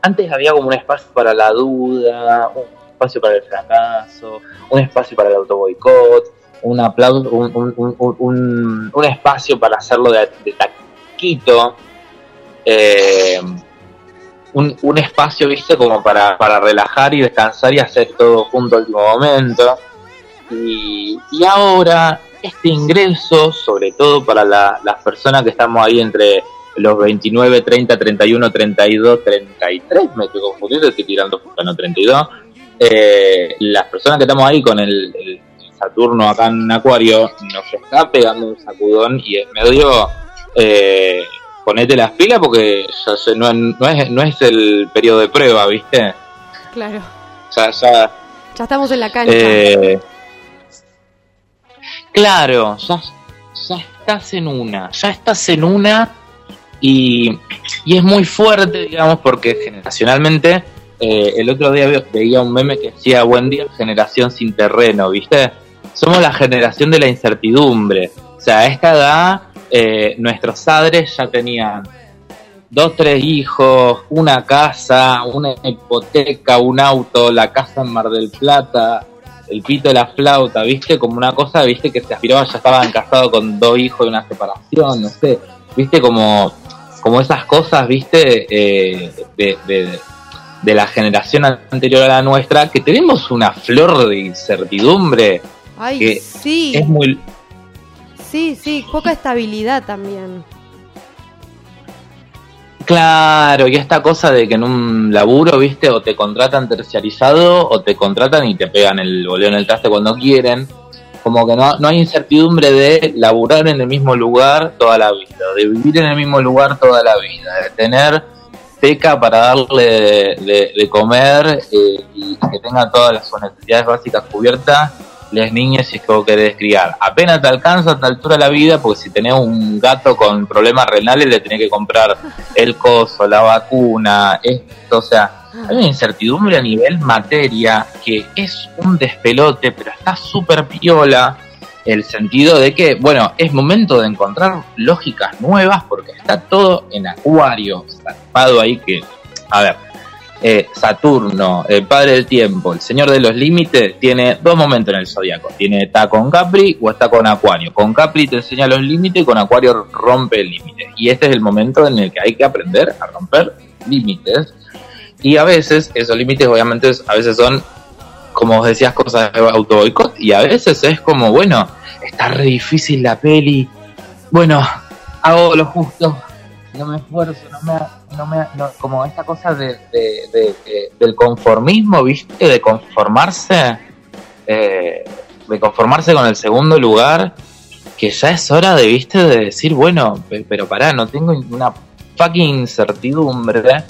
Antes había como un espacio para la duda, un espacio para el fracaso, un espacio para el autoboicot, un aplauso, un, un, un, un- espacio para hacerlo de, taquito. eh, un, un espacio, viste, como para, para relajar y descansar y hacer todo junto al último momento. Y, y ahora este ingreso, sobre todo para la- las personas que estamos ahí entre los 29, 30, 31, 32, 33, me estoy confundiendo, estoy tirando no 32, eh, las personas que estamos ahí con el, el Saturno acá en Acuario nos está pegando un sacudón y es medio eh, ponete las pilas porque ya se- no, no es, no es el periodo de prueba, ¿viste? Claro. Ya, ya, Ya estamos en la cancha. eh, claro, ya, estás en una, ya estás en una y, y es muy fuerte, digamos, porque generacionalmente eh, el otro día ve- veía un meme que decía buen día generación sin terreno, ¿viste? Somos la generación de la incertidumbre. O sea, a esta edad eh, nuestros padres ya tenían dos, tres hijos, una casa, una hipoteca, un auto, la casa en Mar del Plata, el pito de la flauta, ¿viste? Como una cosa, ¿viste? Que se aspiraba, ya estaban casados con dos hijos de una separación, no sé, ¿viste? Como, como esas cosas, ¿viste? Eh, de, de, de la generación anterior a la nuestra, que tenemos una flor de incertidumbre Ay, que sí. es muy... Sí, sí, poca estabilidad también. Claro, y esta cosa de que en un laburo, viste, o te contratan terciarizado o te contratan y te pegan el boleo en el traste cuando quieren. Como que no, no hay incertidumbre de laburar en el mismo lugar toda la vida, de vivir en el mismo lugar toda la vida, de tener teca para darle de, de- de comer eh, y que tenga todas las necesidades básicas cubiertas las niñas si es que vos querés criar. Apenas te alcanza a esta altura de la vida, porque si tenés un gato con problemas renales, le tenés que comprar el coso, la vacuna, esto, o sea, hay una incertidumbre a nivel materia que es un despelote, pero está súper piola. El sentido de que, bueno, es momento de encontrar lógicas nuevas porque está todo en acuario, zarpado ahí que, a ver, eh, Saturno, el padre del tiempo, el señor de los límites, tiene dos momentos en el zodiaco. Tiene está con Capri o está con Acuario. Con Capri te enseña los límites, con Acuario rompe límites. Y este es el momento en el que hay que aprender a romper límites. Y a veces, esos límites obviamente a veces son, como vos decías, cosas de auto boicot. Y a veces es como, bueno, está re difícil la peli. Bueno, hago lo justo. No me esfuerzo, no me, no me, no- como esta cosa de, de- de- de- del conformismo, ¿viste? De conformarse, eh, de conformarse con el segundo lugar, que ya es hora de, ¿viste? De decir, bueno, pe- pero pará, no tengo una fucking incertidumbre,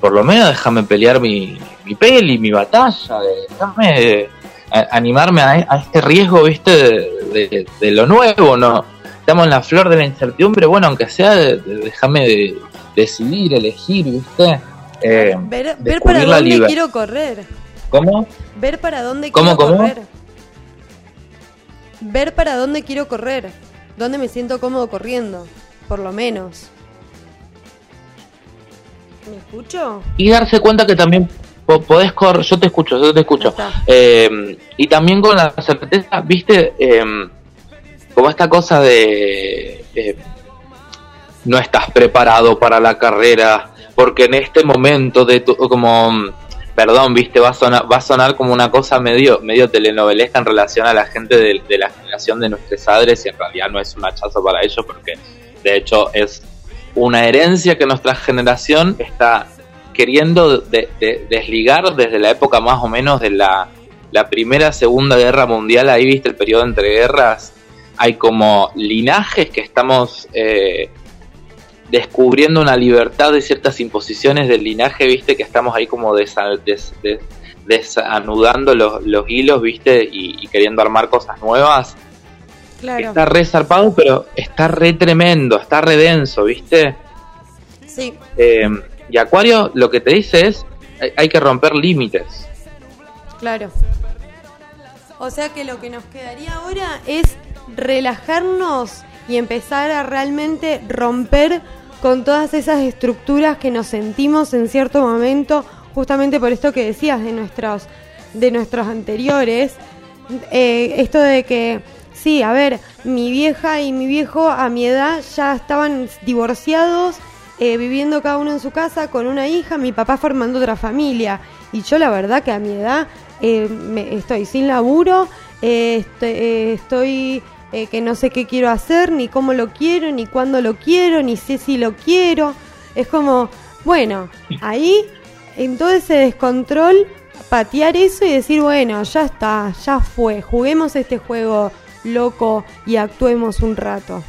por lo menos déjame pelear mi, mi peli, mi batalla, de- déjame eh, animarme a, este riesgo, ¿viste? De lo nuevo, ¿no? Estamos en la flor de la incertidumbre, bueno, aunque sea, déjame de- decidir, elegir, ¿viste? Eh, Ver, para dónde liber- quiero correr. ¿Cómo? Ver para dónde ¿Cómo, quiero cómo? correr. Ver para dónde quiero correr. Dónde me siento cómodo corriendo. Por lo menos. ¿Me escucho? Y darse cuenta que también po- podés correr, yo te escucho, yo te escucho. Eh, y también con la certeza, viste, Eh, como esta cosa de eh, no estás preparado para la carrera, porque en este momento de tu, como perdón, viste, va a sonar, va a sonar como una cosa medio, medio telenovelesca en relación a la gente de, la generación de nuestros padres, y en realidad no es un hachazo para ellos, porque de hecho es una herencia que nuestra generación está queriendo de- desligar desde la época más o menos de la, la primera, segunda guerra mundial, ahí viste el periodo entre guerras, hay como linajes que estamos eh, descubriendo una libertad de ciertas imposiciones del linaje, viste, que estamos ahí como desa- des- des- desanudando los, los hilos, viste, y, y queriendo armar cosas nuevas. Claro. Está re zarpado, pero está re tremendo, está re denso, viste. Sí. Eh, y Acuario lo que te dice es, hay, hay que romper límites. Claro. O sea que lo que nos quedaría ahora es relajarnos y empezar a realmente romper con todas esas estructuras que nos sentimos en cierto momento, justamente por esto que decías de nuestros, de nuestros anteriores. Eh, esto de que, sí, a ver, mi vieja y mi viejo a mi edad ya estaban divorciados, eh, viviendo cada uno en su casa con una hija, mi papá formando otra familia. Y yo la verdad que a mi edad eh, me- estoy sin laburo, eh, estoy, eh, que no sé qué quiero hacer, ni cómo lo quiero, ni cuándo lo quiero, ni sé si lo quiero. Es como, bueno, ahí en todo ese descontrol patear eso y decir, bueno, ya está, ya fue, juguemos este juego loco y actuemos un rato.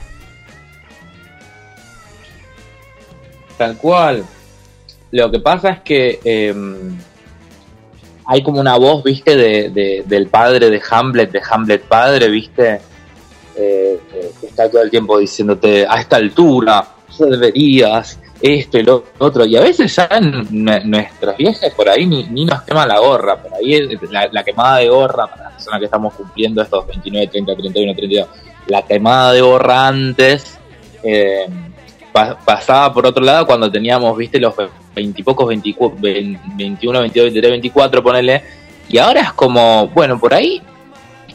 Tal cual. Lo que pasa es que em, hay como una voz, viste, de, de- del padre de Hamlet, de Hamlet padre, viste, Eh, eh, que está todo el tiempo diciéndote, a esta altura, tú deberías, esto y lo otro. Y a veces ya en nue- nuestros por ahí ni, ni nos quema la gorra, por ahí la, la quemada de gorra, para las personas que estamos cumpliendo estos 29, 30, 31, 32, la quemada de gorra antes. eh, pa- pasaba por otro lado cuando teníamos, viste, los veintipocos, 21, 22, 23, 24, ponele. Y ahora es como, bueno, por ahí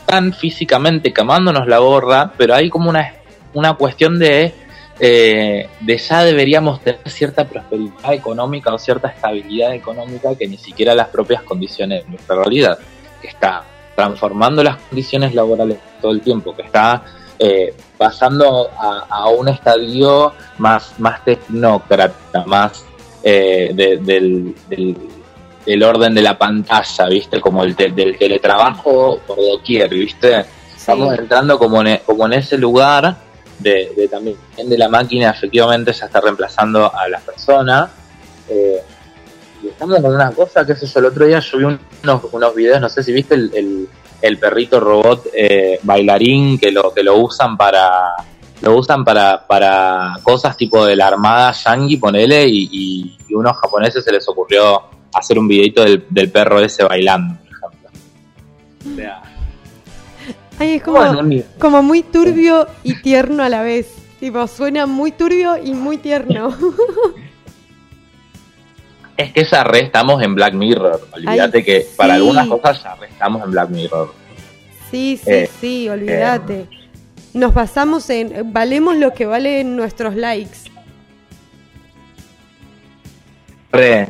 están físicamente quemándonos la gorra, pero hay como una, una cuestión de, eh, de ya deberíamos tener cierta prosperidad económica o cierta estabilidad económica que ni siquiera las propias condiciones de nuestra realidad, que está transformando las condiciones laborales todo el tiempo, que está eh, pasando a, un estadio más, más tecnócrata, más eh, de- del, del, del orden de la pantalla, ¿viste? Como el te- del teletrabajo por doquier, ¿viste? Estamos entrando como en, e- como en ese lugar de, de también de la máquina efectivamente ya está reemplazando a la persona. eh, y estamos con una cosa, qué sé yo, el otro día yo vi un- unos, unos videos, no sé si viste el, el- el perrito robot eh, bailarín que lo, que lo usan para lo usan para, para cosas tipo de la armada yankee, ponele, y, y, y unos japoneses se les ocurrió hacer un videito del, del perro ese bailando, por ejemplo. O sea, Ay, es como, Bueno, ni- como muy turbio y tierno a la vez. Tipo, suena muy turbio y muy tierno. es que ya re estamos en Black Mirror. Olvídate Ay, que para algunas cosas ya re estamos en Black Mirror. Sí, sí, Eh, sí, olvídate. Nos basamos en. Valemos lo que valen nuestros likes.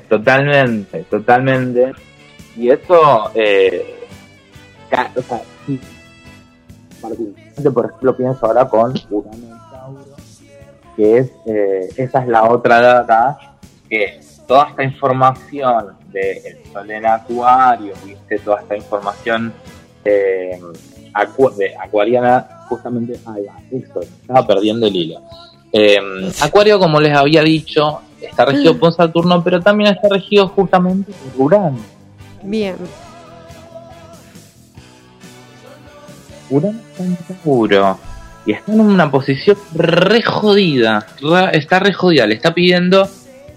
Totalmente, totalmente. Y eso, eh, o por ejemplo, pienso ahora con Urano Tauro, que es, eh, esa es la otra data, que toda esta información del Sol en Acuario, viste, toda esta información eh, de acuariana, justamente, ay, estaba perdiendo el hilo. Eh, Acuario, como les había dicho, está regido por Saturno, pero también está regido justamente por Urano. Bien. Urano está en Tauro y está en una posición re jodida. re- está re jodida. Le está pidiendo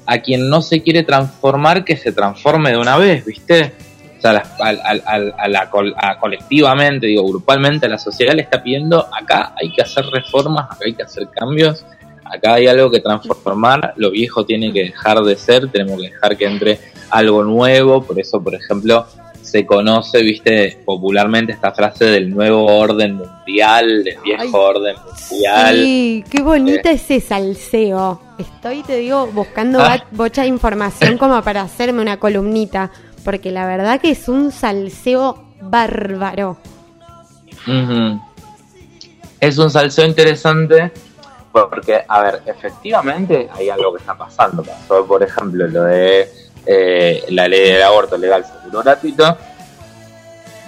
a quien no se quiere transformar que se transforme de una vez, ¿viste? O sea, al- al- a la col- a colectivamente, digo, grupalmente, a la sociedad le está pidiendo acá hay que hacer reformas, acá hay que hacer cambios, acá hay algo que transformar, lo viejo tiene que dejar de ser, tenemos que dejar que entre algo nuevo, por eso, por ejemplo, se conoce, viste, popularmente esta frase del nuevo orden mundial, del viejo Ay, orden mundial. Sí, qué bonita ese salseo. Estoy, te digo, buscando Ah. bocha de información como para hacerme una columnita. Porque la verdad que es un salseo bárbaro. Ujú. Es un salseo interesante porque, a ver, efectivamente hay algo que está pasando. Pasó, por ejemplo, lo de eh, la ley del aborto legal seguro gratuito.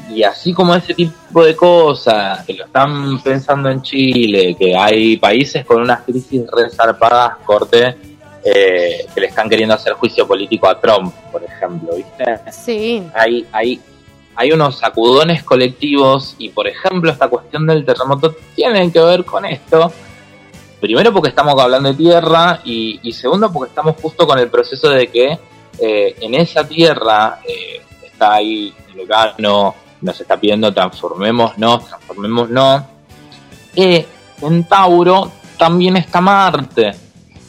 Y así como ese tipo de cosas, que lo están pensando en Chile, que hay países con unas crisis resarpadas, corte, eh, que le están queriendo hacer juicio político a Trump, por ejemplo, ¿viste? Sí. hay, hay, hay unos sacudones colectivos y, por ejemplo, esta cuestión del terremoto tiene que ver con esto. Primero porque estamos hablando de tierra y, y segundo porque estamos justo con el proceso de que eh, en esa tierra eh, está ahí el Urano, nos está pidiendo transformémonos, transformémonos. Eh, en Tauro también está Marte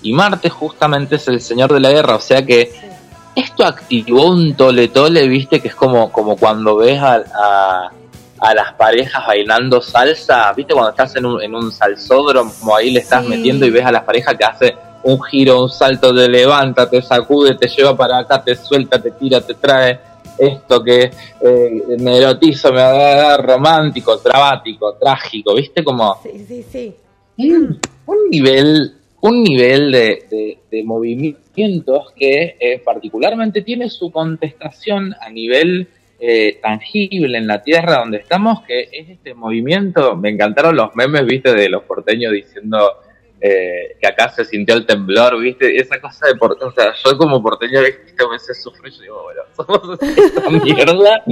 y Marte justamente es el señor de la guerra, o sea que esto activó un tole tole, viste, que es como, como cuando ves a, a, a las parejas bailando salsa, viste, cuando estás en un, en un salsódromo, como ahí le estás Sí. metiendo y ves a las parejas que hace un giro, un salto, te levanta, te sacude, te lleva para acá, te suelta, te tira, te trae esto que eh, me erotizo, me da romántico, dramático, trágico, viste, como Sí, sí, sí. un, un nivel un nivel de, de- de movimientos que eh, particularmente tiene su contestación a nivel eh, tangible en la tierra donde estamos, que es este movimiento, me encantaron los memes, viste, de los porteños diciendo eh, que acá se sintió el temblor, viste, esa cosa de porteño, o sea, yo como porteño, viste, a veces sufro y yo digo, bueno, somos esta mierda,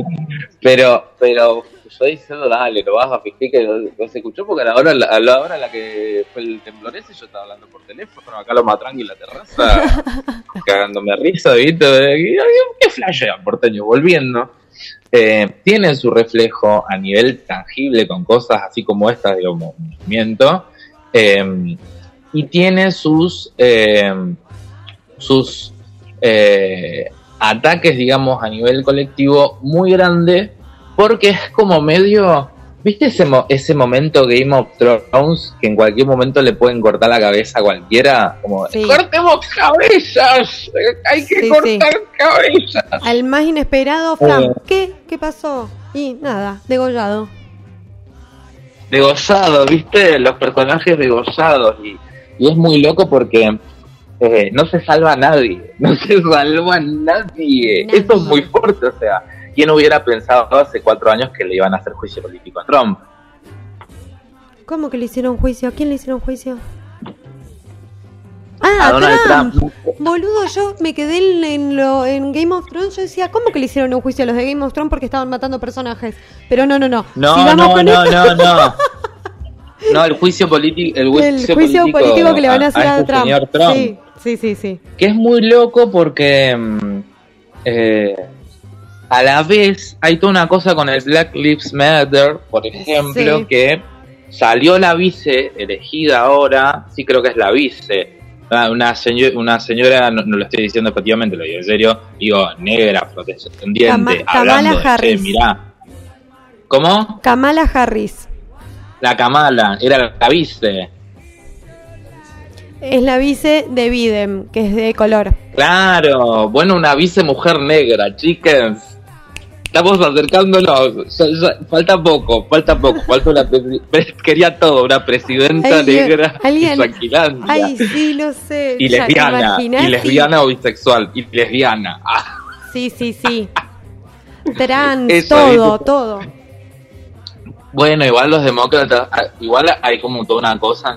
pero, pero yo diciendo, dale, lo vas a fijar que no, no se escuchó porque a la hora, a la hora la que fue el temblor ese yo estaba hablando por teléfono, acá lo más tranquilo en la terraza, cagándome risa, viste, qué flash porteño, volviendo. Eh, tienen su reflejo a nivel tangible con cosas así como estas de movimiento eh, y tiene sus eh, sus eh, ataques digamos a nivel colectivo muy grande porque es como medio ¿Viste ese, mo- ese momento Game of Thrones que en cualquier momento le pueden cortar la cabeza a cualquiera? Como, Sí. ¡cortemos cabezas! ¡Hay que Sí, cortar cabezas! Al más inesperado, Fran, Eh. ¿qué? ¿Qué pasó? Y nada, degollado. degollados, ¿viste? Los personajes degollados. Y, y es muy loco porque eh, no se salva a nadie. No se salva a nadie. Nadie. Eso es muy fuerte. O sea, ¿quién hubiera pensado hace cuatro años que le iban a hacer juicio político a Trump? ¿Cómo que le hicieron juicio? ¿A quién le hicieron juicio? Ah, A Donald Trump. Trump. Boludo, yo me quedé en, en lo, en Game of Thrones. Yo decía, ¿cómo que le hicieron un juicio a los de Game of Thrones porque estaban matando personajes? Pero no, no, no. No, Sigamos no, con no, no, no. No, el juicio político, el juicio, El juicio político, que le van a hacer a, este Trump. señor Trump. Sí, sí, sí, sí. que es muy loco porque mm, eh, a la vez hay toda una cosa con el Black Lives Matter, por ejemplo, Sí. que salió la vice elegida ahora, sí creo que es la vice, ah, una, seño- una señora, no, no lo estoy diciendo efectivamente, lo digo en serio, digo negra, afrodescendiente, Kama- Kamala hablando de, che, Harris. mirá. ¿Cómo? Kamala Harris. La Kamala, era la vice. Es la vice de Biden, que es de color. Claro, bueno, una vice mujer negra, chicas. Estamos acercándonos. Ya- ya- falta poco, falta poco. Falta una quería todo, una presidenta Ay, negra alguien-. Ay, sí, lo sé. y Ya, ¿te lesbiana, y lesbiana o bisexual, y lesbiana. Ah, Sí, sí, sí. Trans, Eso, todo, todo. Bueno, igual los demócratas, ah, igual hay como toda una cosa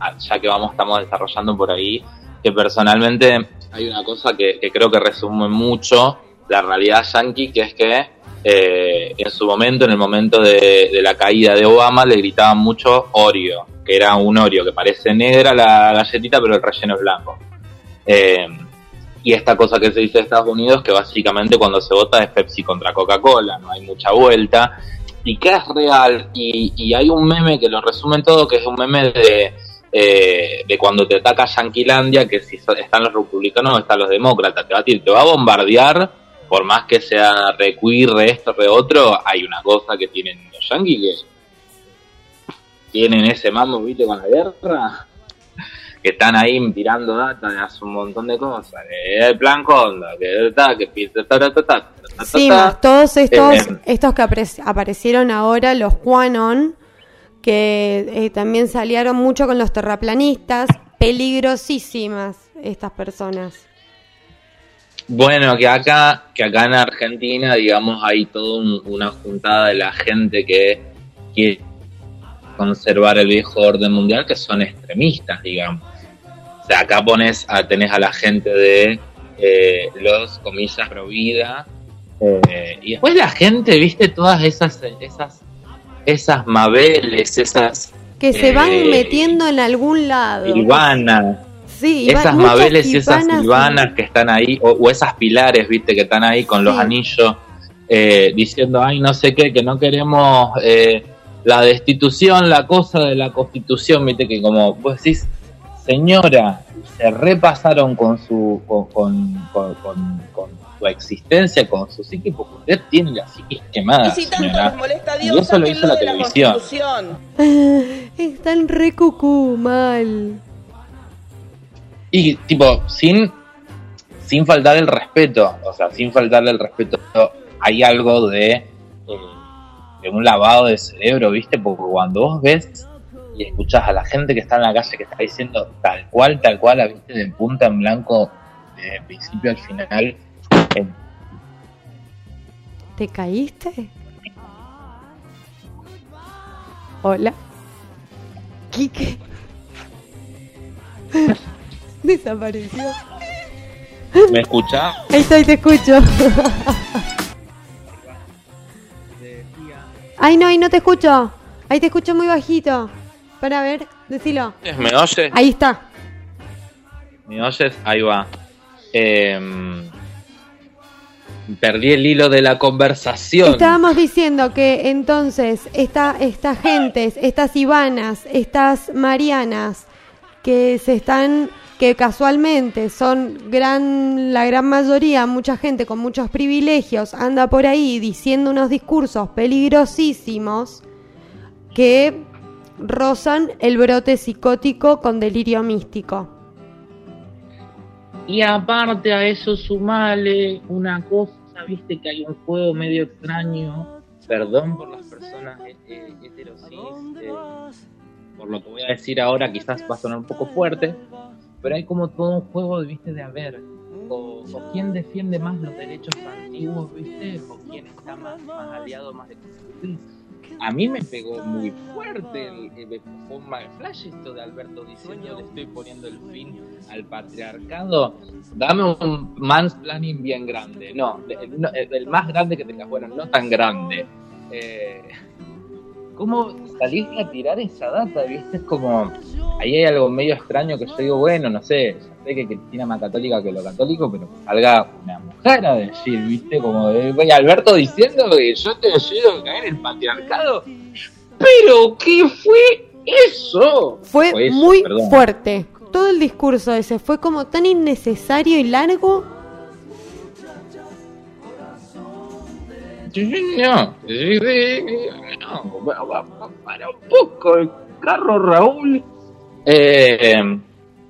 ah, ya que vamos, estamos desarrollando por ahí, que personalmente hay una cosa que, que creo que resume mucho la realidad yanqui, que es que eh, en su momento, en el momento de, la caída de Obama, le gritaban mucho Oreo, que era un Oreo que parece negra la galletita, pero el relleno es blanco. Eh, y esta cosa que se dice de Estados Unidos, que básicamente cuando se vota es Pepsi contra Coca-Cola, no hay mucha vuelta, y que es real, y, y hay un meme que lo resume todo, que es un meme de, eh, de cuando te ataca Yanquilandia, que si están los republicanos o están los demócratas, te va a, te va a bombardear, por más que sea re queer, re esto, re otro, hay una cosa que tienen los yanquis que tienen ese mambo, viste, con la guerra, que están ahí tirando data de hace un montón de cosas, el plan Conda, que ta, que pi- ta, ta, ta, ta, ta, ta, Sí, más todos estos, Eh, estos que aparecieron ahora, los Quanon, que eh, también salieron mucho con los terraplanistas, peligrosísimas estas personas. Bueno, que acá, que acá en Argentina, digamos, hay toda un- una juntada de la gente que quiere conservar el viejo orden mundial, que son extremistas, digamos. O sea, acá pones a, tenés a la gente de eh, los comillas pro vida, eh, y después la gente, viste, todas esas, esas, esas mabeles, esas Que se van Eh, metiendo en algún lado. silvanas, Sí, esas mabeles y esas silvanas que están ahí, o, o esas pilares, viste, que están ahí con los anillos, eh, diciendo, ay, no sé qué, que no queremos eh, la destitución, la cosa de la constitución, viste, que como vos decís, señora, se repasaron con su, con, con, con, con- con su existencia, con su psique, porque usted tiene la psique quemada, Y si tanto señora. les molesta a Y Dios, eso lo hizo la de la televisión. Constitución. Están re cucú, mal. Y tipo, sin, sin faltar el respeto, o sea, sin faltarle el respeto, hay algo de, eh, de un lavado de cerebro, ¿viste? Porque cuando vos ves y escuchás a la gente que está en la calle que está diciendo tal cual, tal cual, la viste de punta en blanco, de principio al final. ¿Te caíste? Hola. Quique. Desapareció. ¿Me escuchás? Ahí estoy, te escucho. Ay, no, ahí no te escucho. Ahí te escucho muy bajito. Para ver, decilo. ¿Me oyes? Ahí está. ¿Me oyes? Ahí va. Em, perdí el hilo de la conversación. Estábamos diciendo que entonces esta, estas gentes, estas Ivanas, estas Marianas, que se están, que casualmente son gran, la gran mayoría, mucha gente con muchos privilegios, anda por ahí diciendo unos discursos peligrosísimos que rozan el brote psicótico con delirio místico. Y aparte a eso sumale una cosa, viste que hay un juego medio extraño. Perdón por las personas heterosis, por lo que voy a decir ahora quizás va a sonar un poco fuerte, pero hay como todo un juego, viste, de a ver, o, quién defiende más los derechos antiguos, viste, o quién está más, aliado, más de a mí me pegó muy fuerte el, fue un mal flash esto de Alberto diciendo le estoy poniendo el fin al patriarcado. Dame un mansplaining bien grande. No, el, el, el más grande que tengas, bueno, no tan grande. Eh, ¿Cómo salirle a tirar esa data? ¿Viste? Es como. Ahí hay algo medio extraño que yo digo, bueno, no sé, ya sé que Cristina es más católica que lo católico, pero que salga una mujer a decir, ¿viste? Como de, Alberto diciendo que yo te ayudo a caer en el patriarcado. ¿Pero qué fue eso? Fue, Fue eso, muy perdón. fuerte. Todo el discurso ese fue como tan innecesario y largo. No, para un poco el carro, Raúl. Eh,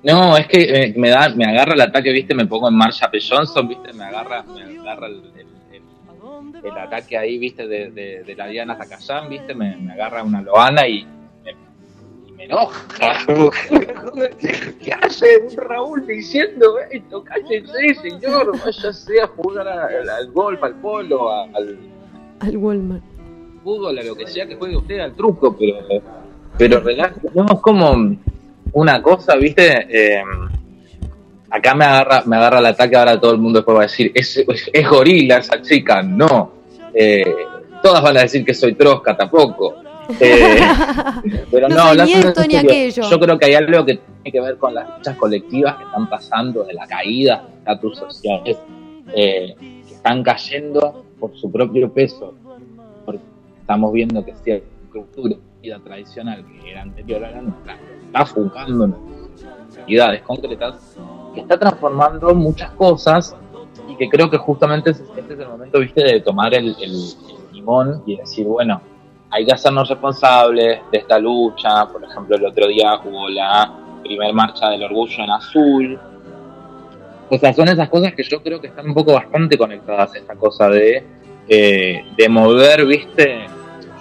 no, es que eh, me da, me agarra el ataque, viste, me pongo en marcha P. Johnson, viste, me agarra, me agarra el, el- el- el ataque ahí, viste, de, de, de la Diana Takayam, viste, me, me agarra una loana y me, enoja. ¿Qué hace un Raúl diciendo esto? Cállese, señor, váyase a jugar al, al golf, al polo, al Al Walmart. fútbol, a lo que sea que juegue usted al truco, pero, pero relaja, no, es como una cosa, ¿viste? Eh, acá me agarra, me agarra el ataque, ahora todo el mundo después va a decir, es, es, es gorila esa chica, no. Eh, todas van a decir que soy trosca, tampoco. Eh, pero No no, ni esto ni serio, aquello. Yo creo que hay algo que tiene que ver con las luchas colectivas que están pasando, de la caída de estatus sociales, eh, que están cayendo por su propio peso. Porque estamos viendo que cierta cultura vida tradicional que era anterior a la nuestra está fugando en realidades concretas que está transformando muchas cosas y que creo que justamente este es el momento viste de tomar el, el- el limón y decir bueno hay que hacernos responsables de esta lucha por ejemplo el otro día hubo la primer marcha del orgullo en azul o sea son esas cosas que yo creo que están un poco bastante conectadas esta cosa de eh, de mover viste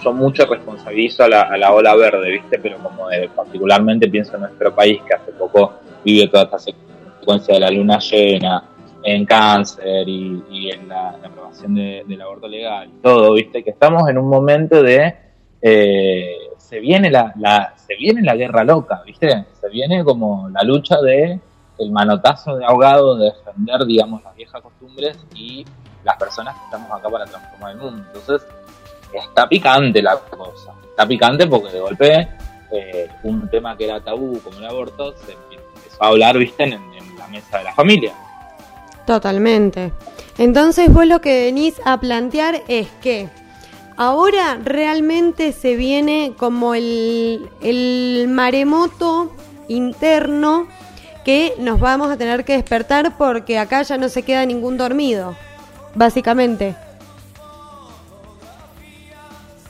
yo mucho responsabilizo a la, a la ola verde, ¿viste? Pero como de- particularmente pienso en nuestro país, que hace poco vive toda esta secuencia de la luna llena, en cáncer y, en la, la aprobación de- del aborto legal y todo, ¿viste? Que estamos en un momento de... eh, se viene la, se viene la guerra loca, ¿viste? Se viene como la lucha de el manotazo de ahogado de defender, digamos, las viejas costumbres y las personas que estamos acá para transformar el mundo. Entonces, está picante la cosa. Está picante porque de golpe eh, un tema que era tabú como el aborto se empezó a hablar, viste, en, en la mesa de la familia. Totalmente. Entonces vos lo que venís a plantear es que ahora realmente se viene como el, el maremoto interno que nos vamos a tener que despertar porque acá ya no se queda ningún dormido, básicamente.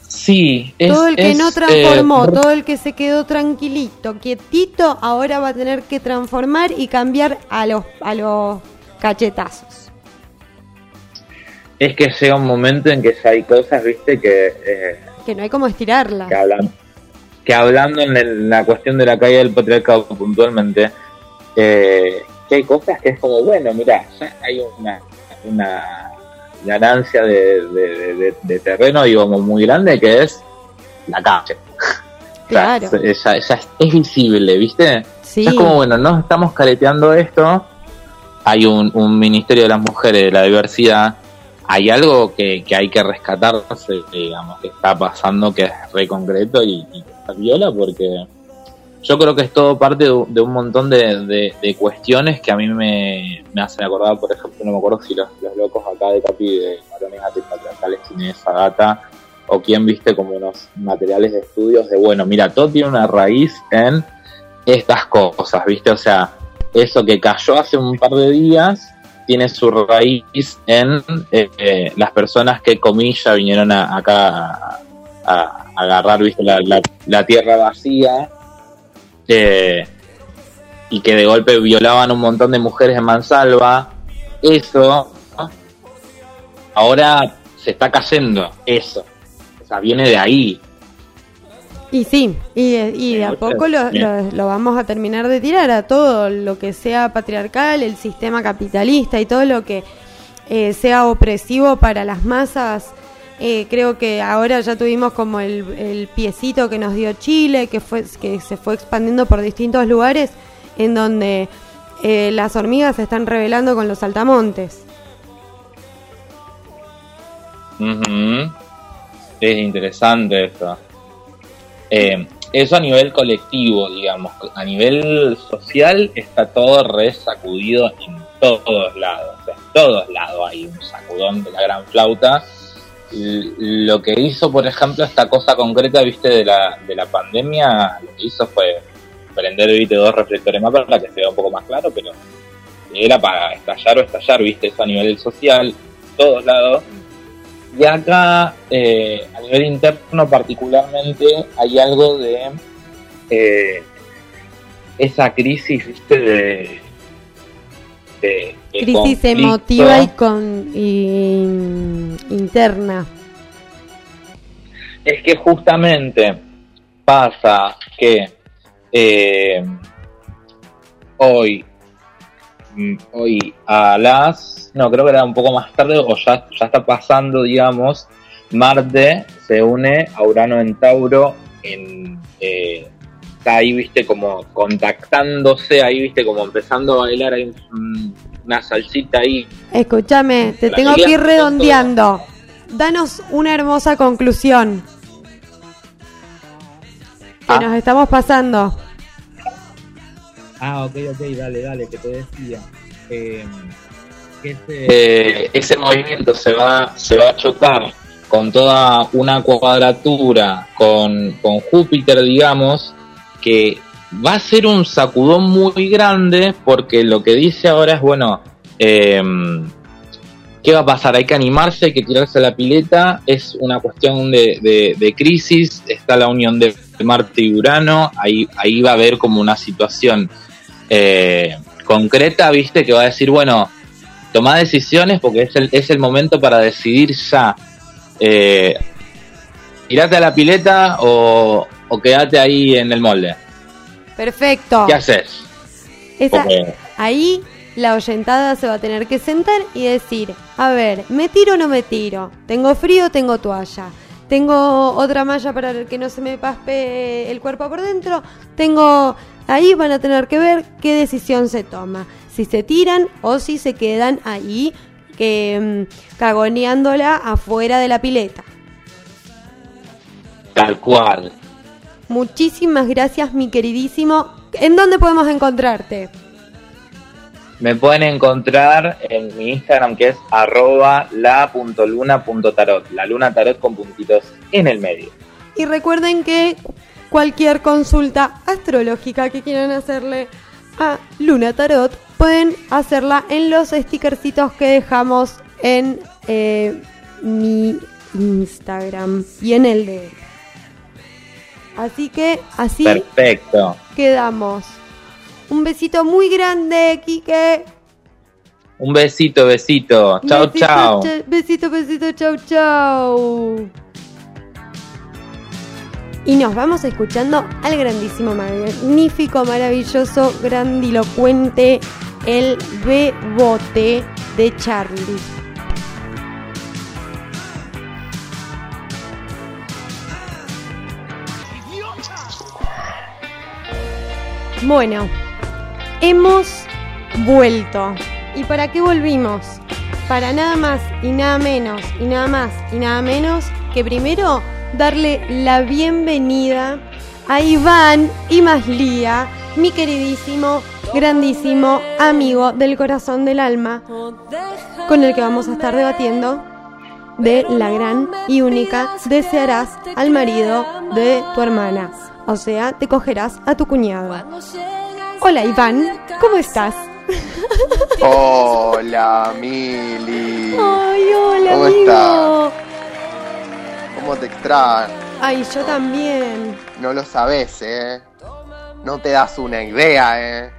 Sí, es, todo el que es, no eh, transformó, todo el que se quedó tranquilito, quietito, ahora va a tener que transformar y cambiar a los, a los cachetazos. Es que llega un momento en que ya hay cosas, viste, que, eh, Que no hay como estirarla. que hablan. que hablando en el- la cuestión de la caída del patriarcado puntualmente, eh, que hay cosas que es como, bueno, mira, ya hay una, una ganancia de, de- de- de terreno, digo, muy grande, que es la calle. Claro. O sea, ya, ya es, es visible, ¿viste? Sí. Es como, bueno, no estamos careteando esto. Hay un, un Ministerio de las Mujeres de la Diversidad. Hay algo que, hay que rescatarse, digamos, que está pasando, que es re concreto y, y viola, porque yo creo que es todo parte de, de un montón de, cuestiones que a mí me, hacen acordar, por ejemplo, no me acuerdo si los, locos acá de Capi de Varones Antipatriarcales tienen esa data, o quién viste como unos materiales de estudios de, bueno, mira, todo tiene una raíz en estas cosas, ¿viste? O sea, eso que cayó hace un par de días tiene su raíz en eh, las personas que, comilla, vinieron a- acá a, agarrar, ¿viste? La tierra vacía eh, y que de golpe violaban un montón de mujeres en Mansalva. Eso ahora se está cayendo, eso. O sea, viene de ahí. Y sí, y, y de a poco lo, bien. lo- lo vamos a terminar de tirar a todo lo que sea patriarcal, el sistema capitalista y todo lo que eh, sea opresivo para las masas. Eh, creo que ahora ya tuvimos como el, el piecito que nos dio Chile, que, fue, que se fue expandiendo por distintos lugares, en donde eh, las hormigas se están revelando con los saltamontes. Ujú. Es interesante eso. Eh, eso a nivel colectivo, digamos. A nivel social está todo resacudido en todos lados. En todos lados hay un sacudón de la gran flauta. Lo que hizo, por ejemplo, esta cosa concreta, viste, de la, de la pandemia, lo que hizo fue prender, viste, dos reflectores más para que se vea un poco más claro, pero era para estallar o estallar, viste, eso a nivel social, todos lados. Y acá, eh, a nivel interno particularmente, hay algo de eh, esa crisis, ¿viste? De, de- de Crisis conflicto. emotiva y, con, y interna. Es que justamente pasa que eh, hoy, mm, hoy a las, no, creo que era un poco más tarde, o ya, ya está pasando, digamos, Marte se une a Urano en Tauro, en, eh, está ahí, viste, como contactándose, ahí, viste, como empezando a bailar, hay un- una salsita ahí. Escúchame, te La tengo que ir redondeando. Danos una hermosa conclusión. Que Ah. nos estamos pasando. Ah, ok, ok, dale, dale, que te decía. Eh, ese, eh, ese movimiento se va, se va a chocar con toda una cuadratura con, con Júpiter, digamos, que va a ser un sacudón muy grande porque lo que dice ahora es, bueno, eh, ¿qué va a pasar? Hay que animarse, hay que tirarse a la pileta, es una cuestión de, de- de crisis, está la unión de Marte y Urano, ahí, ahí va a haber como una situación eh, concreta, viste, que va a decir, bueno, toma decisiones porque es el, es el momento para decidir ya. Eh, tirate a la pileta o, o quédate ahí en el molde. Perfecto. ¿Qué haces? Esa- Porque- ahí la oyentada se va a tener que sentar y decir, a ver, ¿me tiro o no me tiro? ¿Tengo frío o tengo toalla? ¿Tengo otra malla para que no se me paspe el cuerpo por dentro? Tengo... Ahí van a tener que ver qué decisión se toma. Si se tiran o si se quedan ahí que, mm, cagoneándola afuera de la pileta. Tal cual. Muchísimas gracias, mi queridísimo. ¿En dónde podemos encontrarte? Me pueden encontrar en mi Instagram que es arroba la.luna.tarot. La luna tarot con puntitos en el medio. Y recuerden que cualquier consulta astrológica que quieran hacerle a Luna Tarot pueden hacerla en los stickercitos que dejamos en eh, mi Instagram y en el de. Así que así Perfecto. quedamos. Un besito muy grande, Kike. Un besito, besito. Chao, Besito, chao. cha- Besito, besito, chau, chau. Y nos vamos escuchando al grandísimo, magnífico, maravilloso, grandilocuente, el bebote de Charlie. Bueno, hemos vuelto. ¿Y para qué volvimos? Para nada más y nada menos y nada más y nada menos que primero darle la bienvenida a Iván y Maslía, mi queridísimo, grandísimo amigo del corazón del alma, con el que vamos a estar debatiendo de la gran y única desearás al marido de tu hermana. O sea, te cogerás a tu cuñado. Hola Iván, ¿cómo estás? Hola Mili. Ay, hola ¿Cómo amigo. estás? ¿Cómo te extraño? Ay, yo también. No lo sabes, ¿eh? No te das una idea, ¿eh?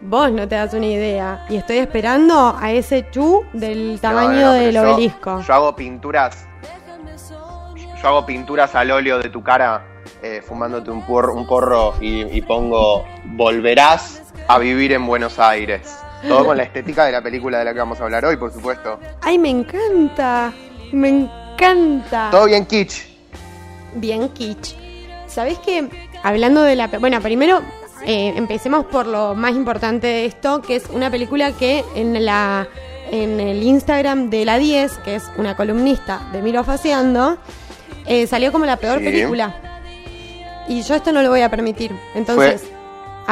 Vos no te das una idea. Y estoy esperando a ese chu del tamaño No, no, del yo- obelisco. Yo hago pinturas. Yo hago pinturas al óleo de tu cara, eh, fumándote un, por- un porro y, y pongo Volverás a vivir en Buenos Aires. Todo con la estética de la película de la que vamos a hablar hoy, por supuesto. Ay, me encanta. Me encanta. Todo bien kitsch. Bien kitsch. ¿Sabés qué? Hablando de la... Bueno, primero eh, empecemos por lo más importante de esto, que es una película que en la en el Instagram de la 10, que es una columnista de Miro Faseando, eh, salió como la peor Sí. película. Y yo esto no lo voy a permitir. Entonces, ¿Fue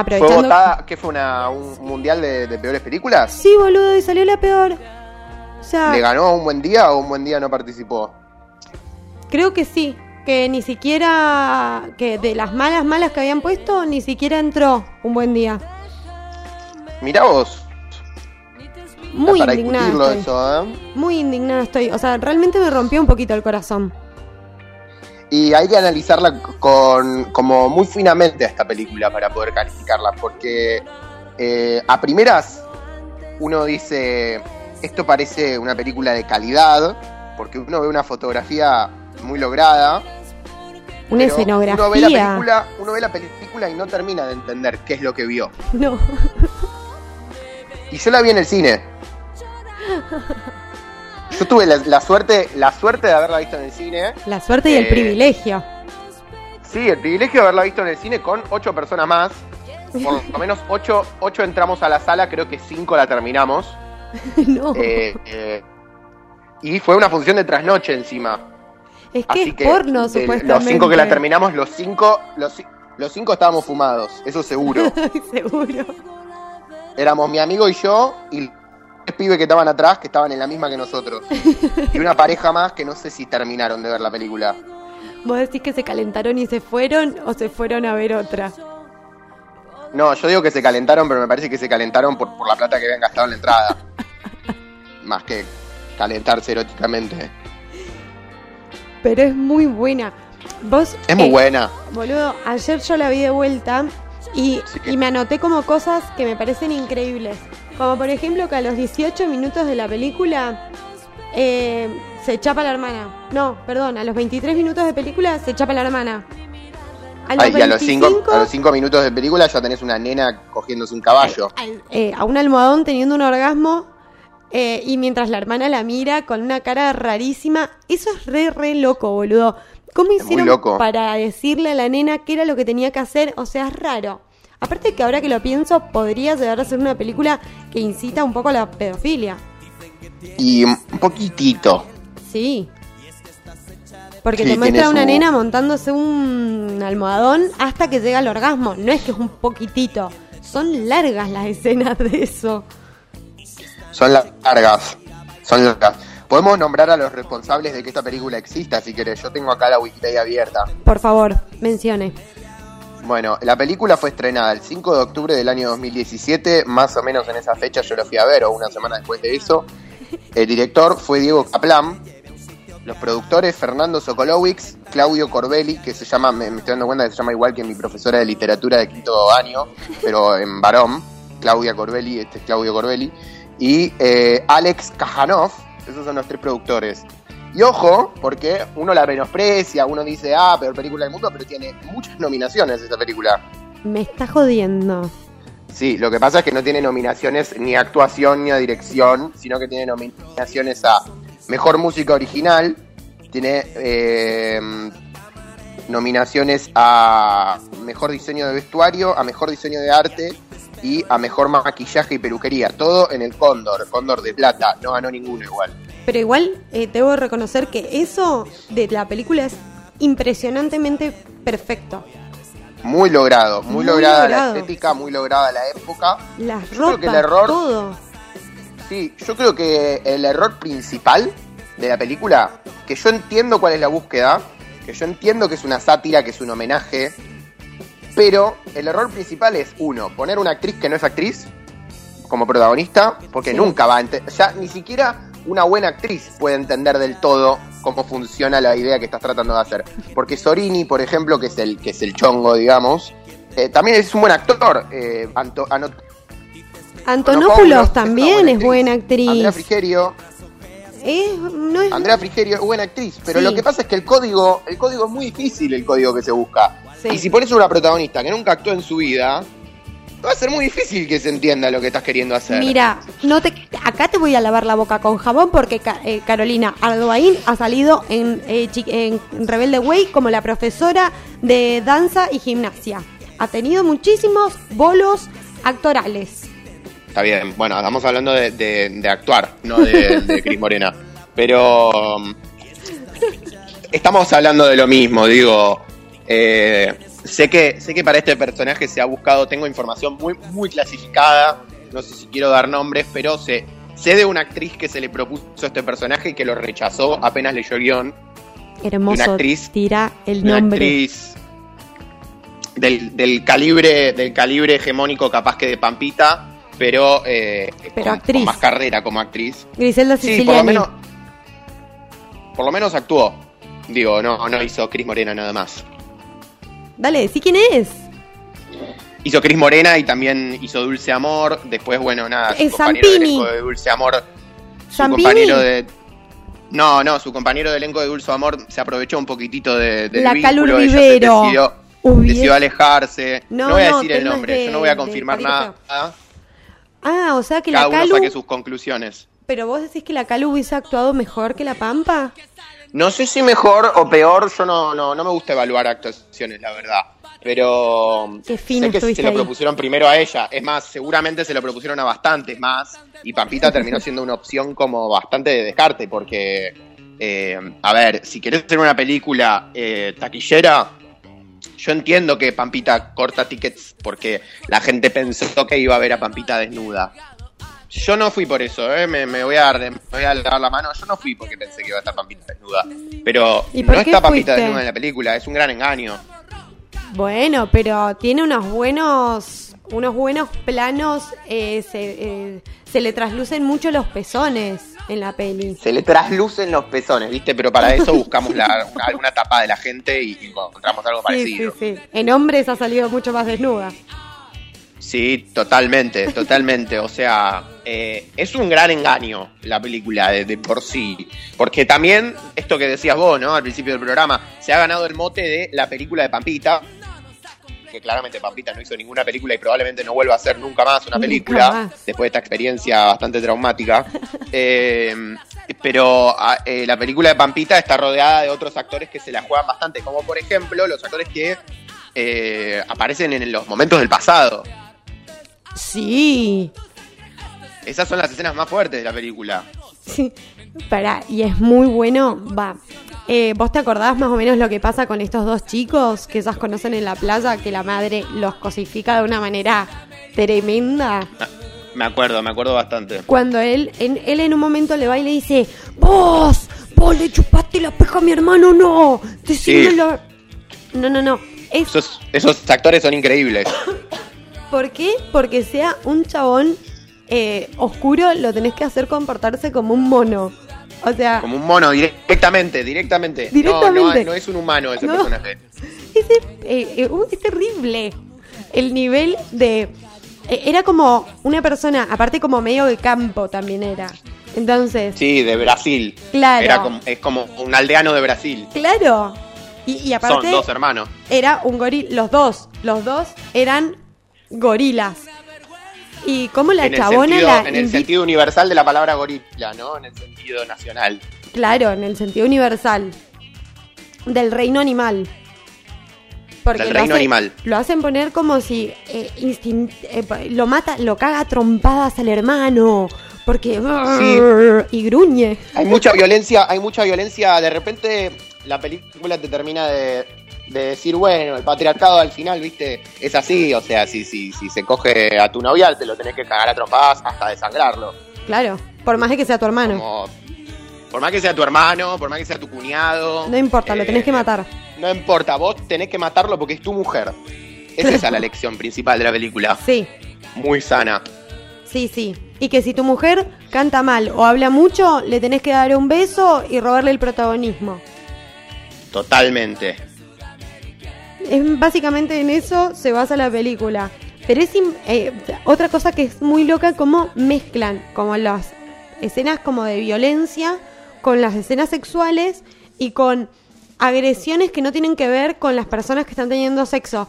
aprovechando... votada? ¿Qué fue una, un mundial de, de peores películas? Sí, boludo, y salió la peor. O sea, ¿Le ganó un buen día o un buen día no participó? creo que sí. Que ni siquiera, que de las malas malas que habían puesto, ni siquiera entró un buen día. Mirá vos. Muy para indignada estoy. eso, ¿eh? Muy indignada estoy. O sea, realmente me rompió un poquito el corazón. Y hay que analizarla con, como muy finamente a esta película para poder calificarla, porque eh, a primeras uno dice, esto parece una película de calidad, porque uno ve una fotografía muy lograda. Una escenografía. Uno ve, la película, uno ve la película y no termina de entender qué es lo que vio. No. Y yo la vi en el cine. Yo tuve la, la suerte, la suerte de haberla visto en el cine. La suerte y el Eh, privilegio. Sí, el privilegio de haberla visto en el cine con ocho personas más. Por lo menos ocho, ocho entramos a la sala, creo que cinco la terminamos. no. Eh, eh, y fue una función de trasnoche encima. es que Así es que porno, supuestamente. los cinco que la terminamos, los cinco, los, ci- los cinco estábamos fumados, eso seguro. Seguro. Éramos mi amigo y yo y tres pibes que estaban atrás, que estaban en la misma que nosotros. Y una pareja más que no sé si terminaron de ver la película. ¿Vos decís que se calentaron y se fueron o se fueron a ver otra? No, yo digo que se calentaron, pero me parece que se calentaron por, por la plata que habían gastado en la entrada. Más que calentarse eróticamente. Pero es muy buena. Vos. Es muy eh, buena. Boludo, ayer yo la vi de vuelta y, y me anoté como cosas que me parecen increíbles. Como por ejemplo que a los 18 minutos de la película eh, se chapa la hermana. No, perdón, a los 23 minutos de película se chapa la hermana. A los Ay, y a los, cinco, 25, a los cinco minutos de película ya tenés una nena cogiéndose un caballo. eh, a un almohadón teniendo un orgasmo eh, y mientras la hermana la mira con una cara rarísima. Eso es re, re loco, boludo. ¿Cómo hicieron loco. para decirle a la nena qué era lo que tenía que hacer? O sea, es raro. Aparte que ahora que lo pienso, podría llegar a ser una película que incita un poco a la pedofilia. Y un poquitito. Sí. Porque Sí, te muestra una su- nena montándose un almohadón hasta que llega al orgasmo. No es que es un poquitito. Son largas las escenas de eso. Son largas. Son largas. Podemos nombrar a los responsables de que esta película exista, si querés. Yo tengo acá la Wikipedia abierta. Por favor, mencione. Bueno, la película fue estrenada el 5 de octubre del año 2017, más o menos en esa fecha yo lo fui a ver, o una semana después de eso. El director fue Diego Kaplan. Los productores, Fernando Sokolowicz, Claudio Corbelli, que se llama, me, me estoy dando cuenta que se llama igual que mi profesora de literatura de quinto año, pero en varón, Claudia Corbelli, este es Claudio Corbelli, y eh, Alex Kajanov, esos son los tres productores. Y ojo, porque uno la menosprecia, uno dice, ah, peor película del mundo, pero tiene muchas nominaciones esa película. Me está jodiendo. Sí, lo que pasa es que no tiene nominaciones ni a actuación ni a dirección, sino que tiene nominaciones a Mejor Música Original, tiene eh, nominaciones a Mejor Diseño de Vestuario, a Mejor Diseño de Arte y a Mejor Maquillaje y Peluquería. Todo en el Cóndor, Cóndor de Plata, no ganó ninguno igual. Pero igual eh, debo de reconocer que eso de la película es impresionantemente perfecto. Muy logrado, muy, Muy lograda logrado. la estética, muy lograda la época. Las Yo creo ropas, que el error- todo. Sí, yo creo que el error principal de la película, que yo entiendo cuál es la búsqueda, que yo entiendo que es una sátira, que es un homenaje, pero el error principal es, uno, poner una actriz que no es actriz como protagonista, porque Sí. nunca va a entender, ya ni siquiera una buena actriz puede entender del todo cómo funciona la idea que estás tratando de hacer. Porque Sorini, por ejemplo, que es el, que es el chongo, digamos, eh, también es un buen actor. eh, Anto- Antonopoulos también es buena Andrea actriz. Frigerio, Es- no es- Andrea Frigerio es buena actriz, pero Sí. lo que pasa es que el código, el código es muy difícil, el código que se busca. Sí. Y si pones una protagonista que nunca actuó en su vida, va a ser muy difícil que se entienda lo que estás queriendo hacer. Mira, no te, acá te voy a lavar la boca con jabón porque eh, Carolina Aldoaín ha salido en, eh, en Rebelde Way como la profesora de danza y gimnasia. Ha tenido muchísimos bolos actorales. Está bien, bueno, estamos hablando de, de- de actuar, no de, de Cris Morena. Pero um, estamos hablando de lo mismo, digo. eh, sé que sé que para este personaje se ha buscado, tengo información muy muy clasificada, no sé si quiero dar nombres, pero sé, sé de una actriz que se le propuso este personaje y que lo rechazó apenas leyó el guion. Hermoso. Una actriz- tira el una nombre. actriz del, del calibre del calibre hegemónico capaz que de Pampita, pero, eh, Pero con, actriz. con más carrera como actriz. Griselda Sí, por lo Siciliani. menos por lo menos actuó. Digo, no, no hizo Cris Morena nada más. Dale, ¿sí quién es? Hizo Cris Morena y también hizo Dulce Amor. Después, bueno, nada, su Es compañero de Zampini. elenco de Dulce Amor. Su ¿Zampini? compañero de. No, no, su compañero de elenco de Dulce Amor se aprovechó un poquito de, del La vínculo, ella se decidió, decidió alejarse. No, No, voy a no, decir el temas nombre, de- yo no voy a confirmar nada. Ah, o sea que Cada la uno Calu... saque sus conclusiones. Pero vos decís que la Calu hubiese actuado mejor que la Pampa. No sé si mejor o peor, yo no, no, no me gusta evaluar actuaciones, la verdad. Pero Qué fino sé que se lo ahí. propusieron primero a ella. Es más, seguramente se lo propusieron a bastantes más. Y Pampita terminó siendo una opción como bastante de descarte. Porque, eh, a ver, si querés hacer una película eh, taquillera, yo entiendo que Pampita corta tickets porque la gente pensó que iba a ver a Pampita desnuda. Yo no fui por eso, ¿eh? me, me voy a me voy a dar la mano. Yo no fui porque pensé que iba a estar Pampita desnuda. Pero ¿Y por no está Pampita fuiste? desnuda en la película, es un gran engaño. Bueno, pero tiene unos buenos, unos buenos planos. eh, se, eh, se le traslucen mucho los pezones en la peli. Se le traslucen los pezones, ¿viste? Pero para eso buscamos la, una- alguna tapa de la gente y encontramos algo Sí, sí, parecido. sí. En hombres ha salido mucho más desnuda. Sí, totalmente, totalmente. O sea, eh, es un gran engaño la película de, de por sí. Porque también, esto que decías vos, ¿no? Al principio del programa, se ha ganado el mote de la película de Pampita. Que claramente Pampita no hizo ninguna película y probablemente no vuelva a hacer nunca más una película. más. Después de esta experiencia bastante traumática. Eh, pero ah, eh, la película de Pampita está rodeada de otros actores que se la juegan bastante. Como por ejemplo los actores que eh, aparecen en los momentos del pasado. Sí. Esas son las escenas más fuertes de la película. Sí. Pará, y es muy bueno. Va. Eh, ¿Vos te acordás más o menos lo que pasa con estos dos chicos que ellas conocen en la playa? Que la madre los cosifica de una manera tremenda. Me acuerdo, me acuerdo bastante. Cuando él en, él en un momento le va y le dice: ¡Vos! ¡Vos le chupaste la peja a mi hermano! ¡No! ¡Decímelo! No, no, no. Es Esos, esos actores son increíbles. ¿Por qué? Porque sea un chabón eh, oscuro, lo tenés que hacer comportarse como un mono. O sea, Como un mono, directamente, directamente. No, Directamente. No, no es un humano ese No. personaje. ese, eh, eh, uh, es terrible. El nivel de... eh, era como una persona, aparte como medio de campo también era. Entonces, Sí, de Brasil. Claro. Era como, es como un aldeano de Brasil. claro. Y, y aparte Son dos hermanos. era un gorila, los dos, los dos eran gorilas. Y como la en chabona sentido, la en el sentido universal de la palabra gorila, ¿no? En el sentido nacional. Claro, en el sentido universal. Del reino animal. Del lo reino hace- animal. Lo hacen poner como si eh, instin- eh, lo mata, lo caga a trompadas al hermano. Porque. Y gruñe. Hay mucha violencia, hay mucha violencia. De repente la película te termina de, de decir, bueno, el patriarcado al final, viste, es así. O sea, si, si, si se coge a tu novia, te lo tenés que cagar a trompadas hasta desangrarlo. Claro. Por más de que sea tu hermano. Como, por más que sea tu hermano, por más que sea tu cuñado. No importa, lo eh, tenés que matar. No importa, vos tenés que matarlo porque es tu mujer. Esa es la lección principal de la película. Sí, Muy sana. sí, sí. Y que si tu mujer canta mal o habla mucho, le tenés que dar un beso y robarle el protagonismo. Totalmente. Es básicamente en eso se basa la película. Pero es eh, otra cosa que es muy loca como mezclan como las escenas como de violencia con las escenas sexuales y con agresiones que no tienen que ver con las personas que están teniendo sexo.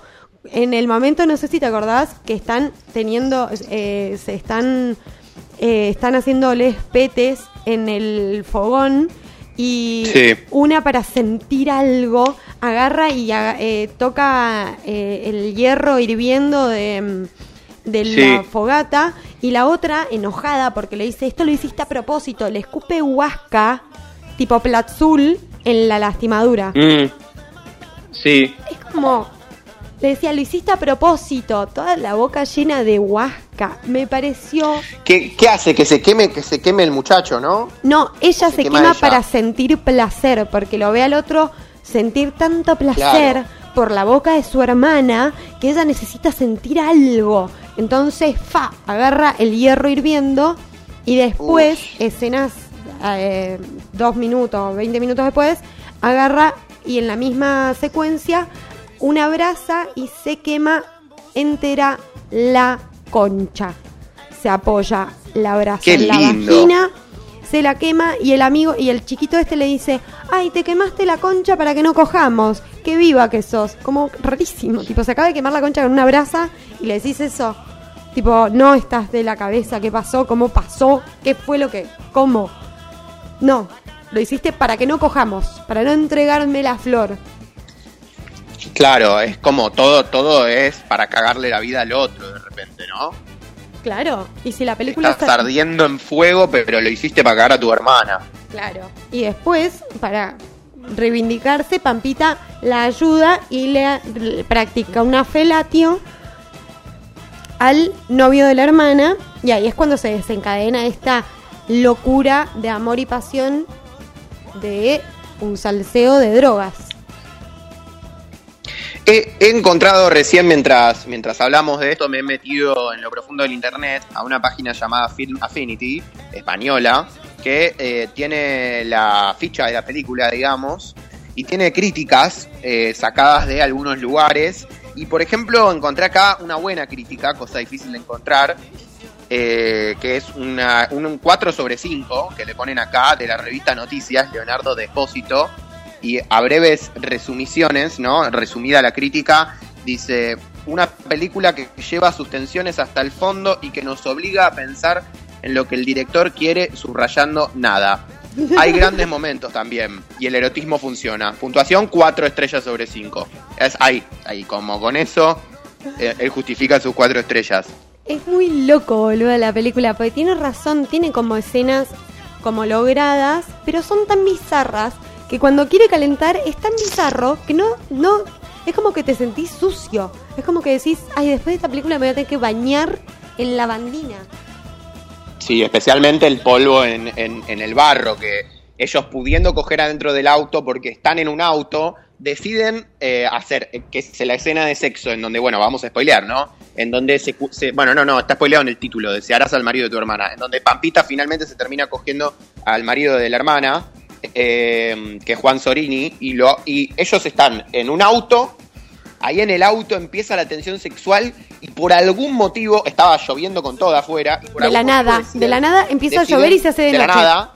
En el momento, no sé si te acordás, que están teniendo, eh, se están, eh, están haciéndoles petes en el fogón y Sí. una para sentir algo agarra y eh, toca eh, el hierro hirviendo de, mm, de Sí. la fogata y la otra enojada porque le dice esto lo hiciste a propósito le escupe huasca tipo platzul en la lastimadura Mm. Sí. es como le decía lo hiciste a propósito toda la boca llena de huasca me pareció ¿Qué, qué hace? Que se queme, que se queme el muchacho, ¿no? No, ella Se se, quema quema, ella. para sentir placer, porque lo ve al otro sentir tanto placer Claro. por la boca de su hermana que ella necesita sentir algo. Entonces, fa, agarra el hierro hirviendo y después, escenas eh, dos minutos, 20 minutos después, agarra y en la misma secuencia una brasa y se quema entera la concha. Se apoya la brasa Qué en la lindo. vagina se la quema y el amigo y el chiquito este le dice, ay, te quemaste la concha para que no cojamos, qué viva que sos, como rarísimo, tipo, se acaba de quemar la concha con una brasa y le decís eso, tipo, no estás de la cabeza, qué pasó, cómo pasó, qué fue lo que, cómo, no, lo hiciste para que no cojamos, para no entregarme la flor, Claro, es como todo, todo es para cagarle la vida al otro de repente, ¿no? claro, y si la película Estás está- ardiendo en fuego, pero lo hiciste para cagar a tu hermana. Claro. Y después, para reivindicarse, Pampita la ayuda y le, le practica una felatio al novio de la hermana. Y ahí es cuando se desencadena esta locura de amor y pasión de un salseo de drogas. He, encontrado recién mientras, mientras hablamos de esto, me he metido en lo profundo del internet a una página llamada Film Affinity, española, que eh, tiene la ficha de la película, digamos, y tiene críticas eh, sacadas de algunos lugares. Y por ejemplo, encontré acá una buena crítica, cosa difícil de encontrar, eh, que es una, un 4 sobre 5 que le ponen acá de la revista Noticias, Leonardo Despósito, y a breves resumiciones, ¿no? Resumida la crítica, dice, una película que lleva sus tensiones hasta el fondo y que nos obliga a pensar en lo que el director quiere, subrayando nada. Hay grandes momentos también y el erotismo funciona. Puntuación 4 estrellas sobre 5. Es ahí, ahí como con eso eh, él justifica sus 4 estrellas. Es muy loco, boludo, la película, porque tiene razón, tiene como escenas como logradas, pero son tan bizarras que cuando quiere calentar es tan bizarro que no, no, es como que te sentís sucio. Es como que decís, ay, después de esta película me voy a tener que bañar en lavandina. Sí, especialmente el polvo en, en- en el barro, que ellos pudiendo coger adentro del auto porque están en un auto, deciden eh, hacer eh, que es la escena de sexo en donde, bueno, vamos a spoilear, ¿no? En donde se, se- bueno, no, no, está spoileado en el título, desearás al marido de tu hermana, en donde Pampita finalmente se termina cogiendo al marido de la hermana, eh, que es Juan Sorini, y, lo, y ellos están en un auto Ahí en el auto empieza la tensión sexual y por algún motivo estaba lloviendo con todo afuera. y por De la nada, deciden- de la nada empieza a llover y se hace de de la nada.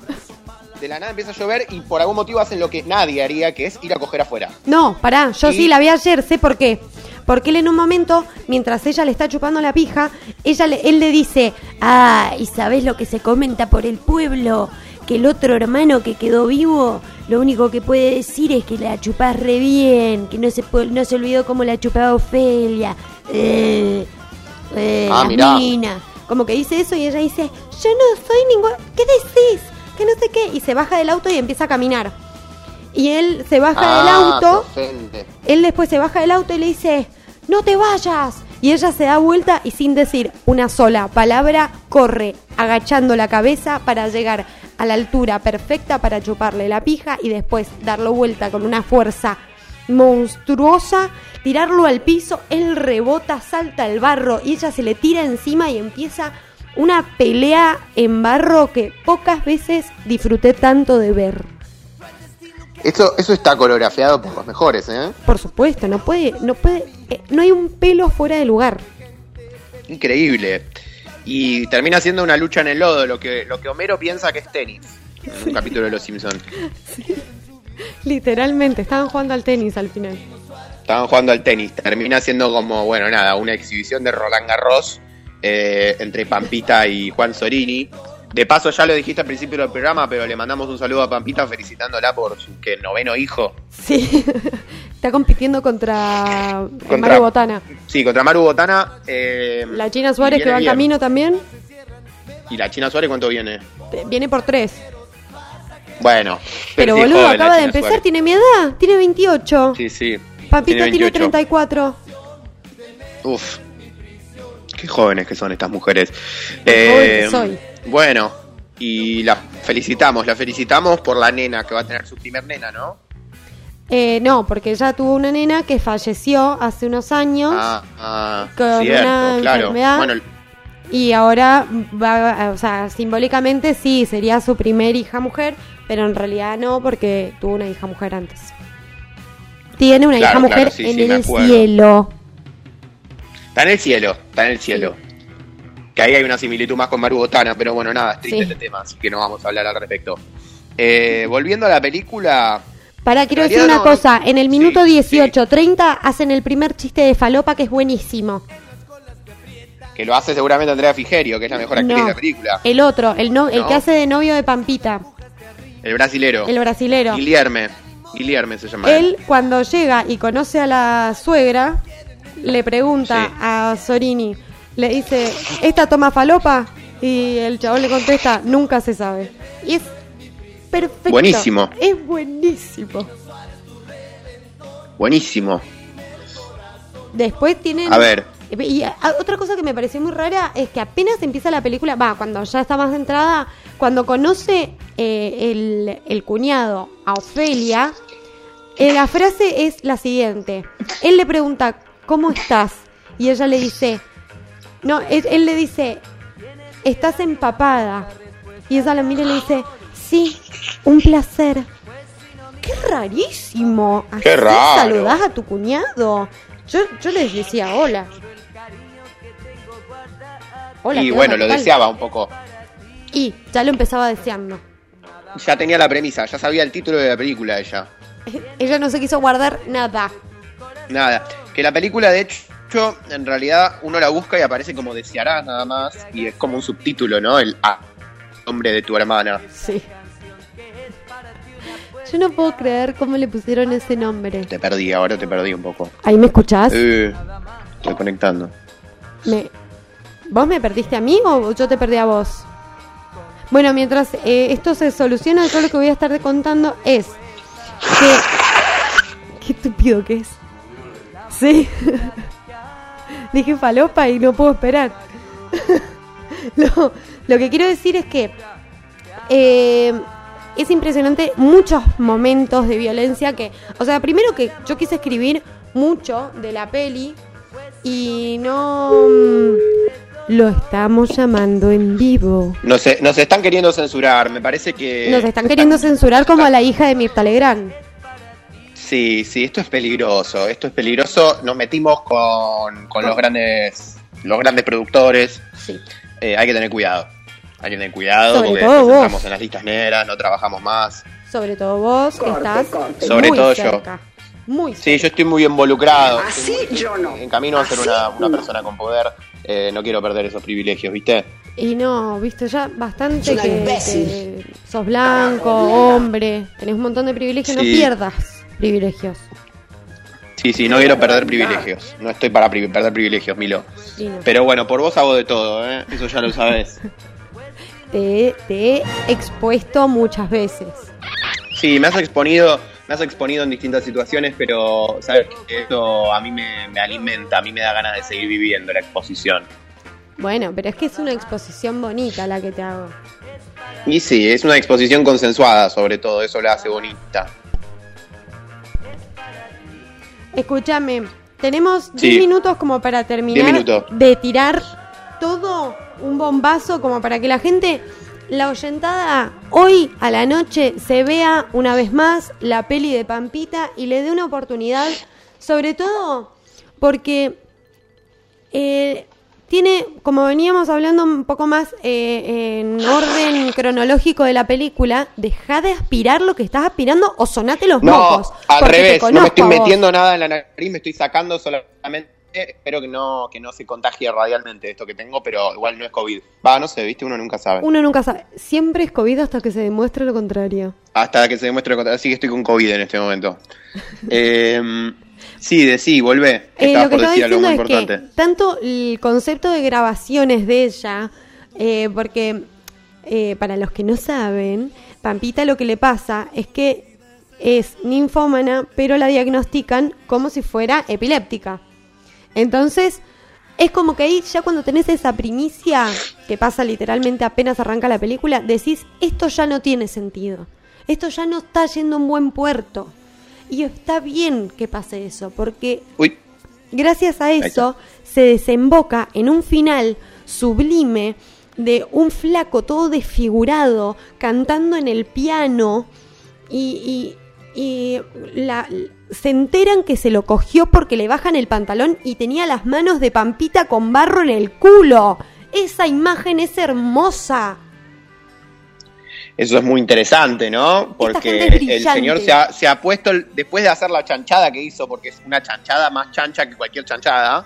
De la nada empieza a llover y por algún motivo hacen lo que nadie haría, que es ir a coger afuera. No, pará, yo Y- sí la vi ayer, sé por qué. Porque él en un momento, mientras ella le está chupando la pija, ella le- él le dice, ah, ¿y sabés lo que se comenta por el pueblo? Que el otro hermano que quedó vivo, lo único que puede decir es que la chupás re bien, que no se, no se olvidó cómo la chupaba Ofelia. Eh, eh, Ah, mirá. mina. Como que dice eso y ella dice, yo no soy ningún... ¿Qué decís? Que no sé qué. Y se baja del auto y empieza a caminar. Y él se baja del Ah, auto. Él después se baja del auto y le dice, no te vayas. Y ella se da vuelta y sin decir una sola palabra, corre, agachando la cabeza para llegar a la altura perfecta para chuparle la pija y después darlo vuelta con una fuerza monstruosa, tirarlo al piso, él rebota, salta al barro y ella se le tira encima y empieza una pelea en barro que pocas veces disfruté tanto de ver. Eso, eso está coreografiado por los mejores, ¿eh? Por supuesto, no puede, no puede, eh, no hay un pelo fuera de lugar. Increíble. Y termina siendo una lucha en el lodo, lo que, lo que Homero piensa que es tenis. En un capítulo de Los Simpsons. Literalmente, estaban jugando al tenis al final. Estaban jugando al tenis. Termina siendo como, bueno, nada, una exhibición de Roland Garros eh, entre Pampita y Juan Sorini. De paso, ya lo dijiste al principio del programa, pero le mandamos un saludo a Pampita felicitándola por su que noveno hijo. Sí, está compitiendo contra, Contra- Mario Botana. Sí, contra Maru Botana. eh, La China Suárez que va en camino también, ¿Y la China Suárez cuánto viene? eh, viene por tres. Bueno. Pero sí es boludo, joven acaba de empezar, Suárez. tiene mi edad, tiene 28. Sí, sí. Pampita tiene, 28. 34. Uf. Qué jóvenes que son estas mujeres. Qué joven que soy. Bueno, y la felicitamos, la felicitamos por la nena que va a tener su primer nena, ¿no? Eh, no, porque ella tuvo una nena que falleció hace unos años Ah, ah, Con cierto, una claro. enfermedad. Bueno, y ahora va, o sea, simbólicamente sí, sería su primer hija mujer, pero en realidad no, porque tuvo una hija mujer antes. Tiene una Claro, hija mujer sí, en sí, el cielo. está en el cielo, está en el cielo. Que ahí hay una similitud más con Maru Botana, pero bueno, nada, es triste Sí. este tema, así que no vamos a hablar al respecto. Eh, volviendo a la película, Para, quiero decir una no, cosa, en el minuto sí, 18, 30 hacen el primer chiste de falopa que es buenísimo. que lo hace seguramente Andrea Figerio, que es la mejor actriz No. de la película. El otro, el, no, el que hace de novio de Pampita, El brasilero. el brasilero. Guillerme. Guillerme se llama. Él cuando llega y conoce a la suegra, le pregunta a Sorini, le dice, ¿esta toma falopa? Y el chabón le contesta, nunca se sabe. Y es perfecto. Buenísimo. Es buenísimo. Buenísimo. Después tienen... A ver. Y otra cosa que me pareció muy rara es que apenas empieza la película, va, cuando ya está más centrada, cuando conoce eh, el, el cuñado a Ofelia, eh, la frase es la siguiente. Él le pregunta, ¿cómo estás? Y ella le dice, no, él, él le dice, estás empapada. Y ella la mira y le dice, sí, un placer. Qué rarísimo. Así Qué raro. saludás a tu cuñado. Yo, yo les decía hola. Hola, y bueno, lo deseaba un poco. Y ya lo empezaba deseando. Ya tenía la premisa, ya sabía el título de la película ella. Ella no se quiso guardar nada. Nada. Que la película, de hecho, en realidad uno la busca y aparece como desearás nada más. Y es como un subtítulo, ¿no? El A. Nombre de tu hermana. Sí. Yo no puedo creer cómo le pusieron ese nombre. Te perdí, ahora te perdí un poco. ¿Ahí me escuchás? Eh, estoy conectando. Me- ¿Vos me perdiste a mí o yo te perdí a vos? Bueno, mientras eh, esto se soluciona, yo lo que voy a estar contando es que... Qué estúpido que es. Sí. Dije falopa y no puedo esperar. lo, lo que quiero decir es que eh, es impresionante muchos momentos de violencia que... O sea, primero que yo quise escribir mucho de la peli y no... mm, Lo estamos llamando en vivo. Nos, nos están queriendo censurar, me parece que... Nos están queriendo censurar como a la hija de Mirta Legrand. Sí, sí, esto es peligroso, esto es peligroso. Nos metimos con, con los grandes los grandes productores. Sí. Eh, hay que tener cuidado. Hay que tener cuidado Sobre porque todo después vos. entramos en las listas negras, no trabajamos más. Sobre todo vos que estás Sobre muy todo yo. cerca. Muy Sí, yo estoy muy involucrado. Así muy- yo no. En camino a ser una, una persona con poder. Eh, no quiero perder esos privilegios, ¿viste? Y no, viste, ya bastante que, imbécil. que sos blanco, hombre, tenés un montón de privilegios, no pierdas privilegios. Sí, sí, no quiero perder privilegios. No estoy para pri- perder privilegios, Milo. No. Pero bueno, por vos hago de todo, ¿eh? Eso ya lo sabes. Te, te he expuesto muchas veces. Sí, me has exponido, me has exponido en distintas situaciones, pero sabes que esto a mí me, me alimenta, a mí me da ganas de seguir viviendo la exposición. Bueno, pero es que es una exposición bonita la que te hago. Y sí, es una exposición consensuada sobre todo, eso la hace bonita. Escúchame, tenemos Sí. 10 minutos como para terminar de tirar todo un bombazo como para que la gente, la oyentada, hoy a la noche se vea una vez más la peli de Pampita y le dé una oportunidad, sobre todo porque eh, tiene, como veníamos hablando un poco más eh, en orden cronológico de la película, deja de aspirar lo que estás aspirando o sonate los No, mocos. al revés, no me estoy metiendo nada en la nariz, me estoy sacando solamente. Espero que no, que no se contagie radialmente esto que tengo, pero igual no es COVID. Va, no sé, viste, uno nunca sabe. Uno nunca sabe. Siempre es COVID hasta que se demuestre lo contrario. Hasta que se demuestre lo contrario. Así que estoy con COVID en este momento. eh, sí, de sí, volvé. Eh, lo que por estaba decir algo muy es importante. que tanto el concepto de grabaciones de ella, eh, porque eh, para los que no saben, Pampita lo que le pasa es que es ninfómana, pero la diagnostican como si fuera epiléptica. Entonces, es como que ahí ya cuando tenés esa primicia, que pasa literalmente apenas arranca la película, decís, esto ya no tiene sentido. Esto ya no está yendo a un buen puerto. Y está bien que pase eso, porque Uy, gracias a eso se desemboca en un final sublime de un flaco todo desfigurado cantando en el piano y, y- y la- se enteran que se lo cogió porque le bajan el pantalón y tenía las manos de Pampita con barro en el culo. Esa imagen es hermosa. Eso es muy interesante, ¿no? Porque el señor se ha, se ha puesto, el- después de hacer la chanchada que hizo, porque es una chanchada más chancha que cualquier chanchada,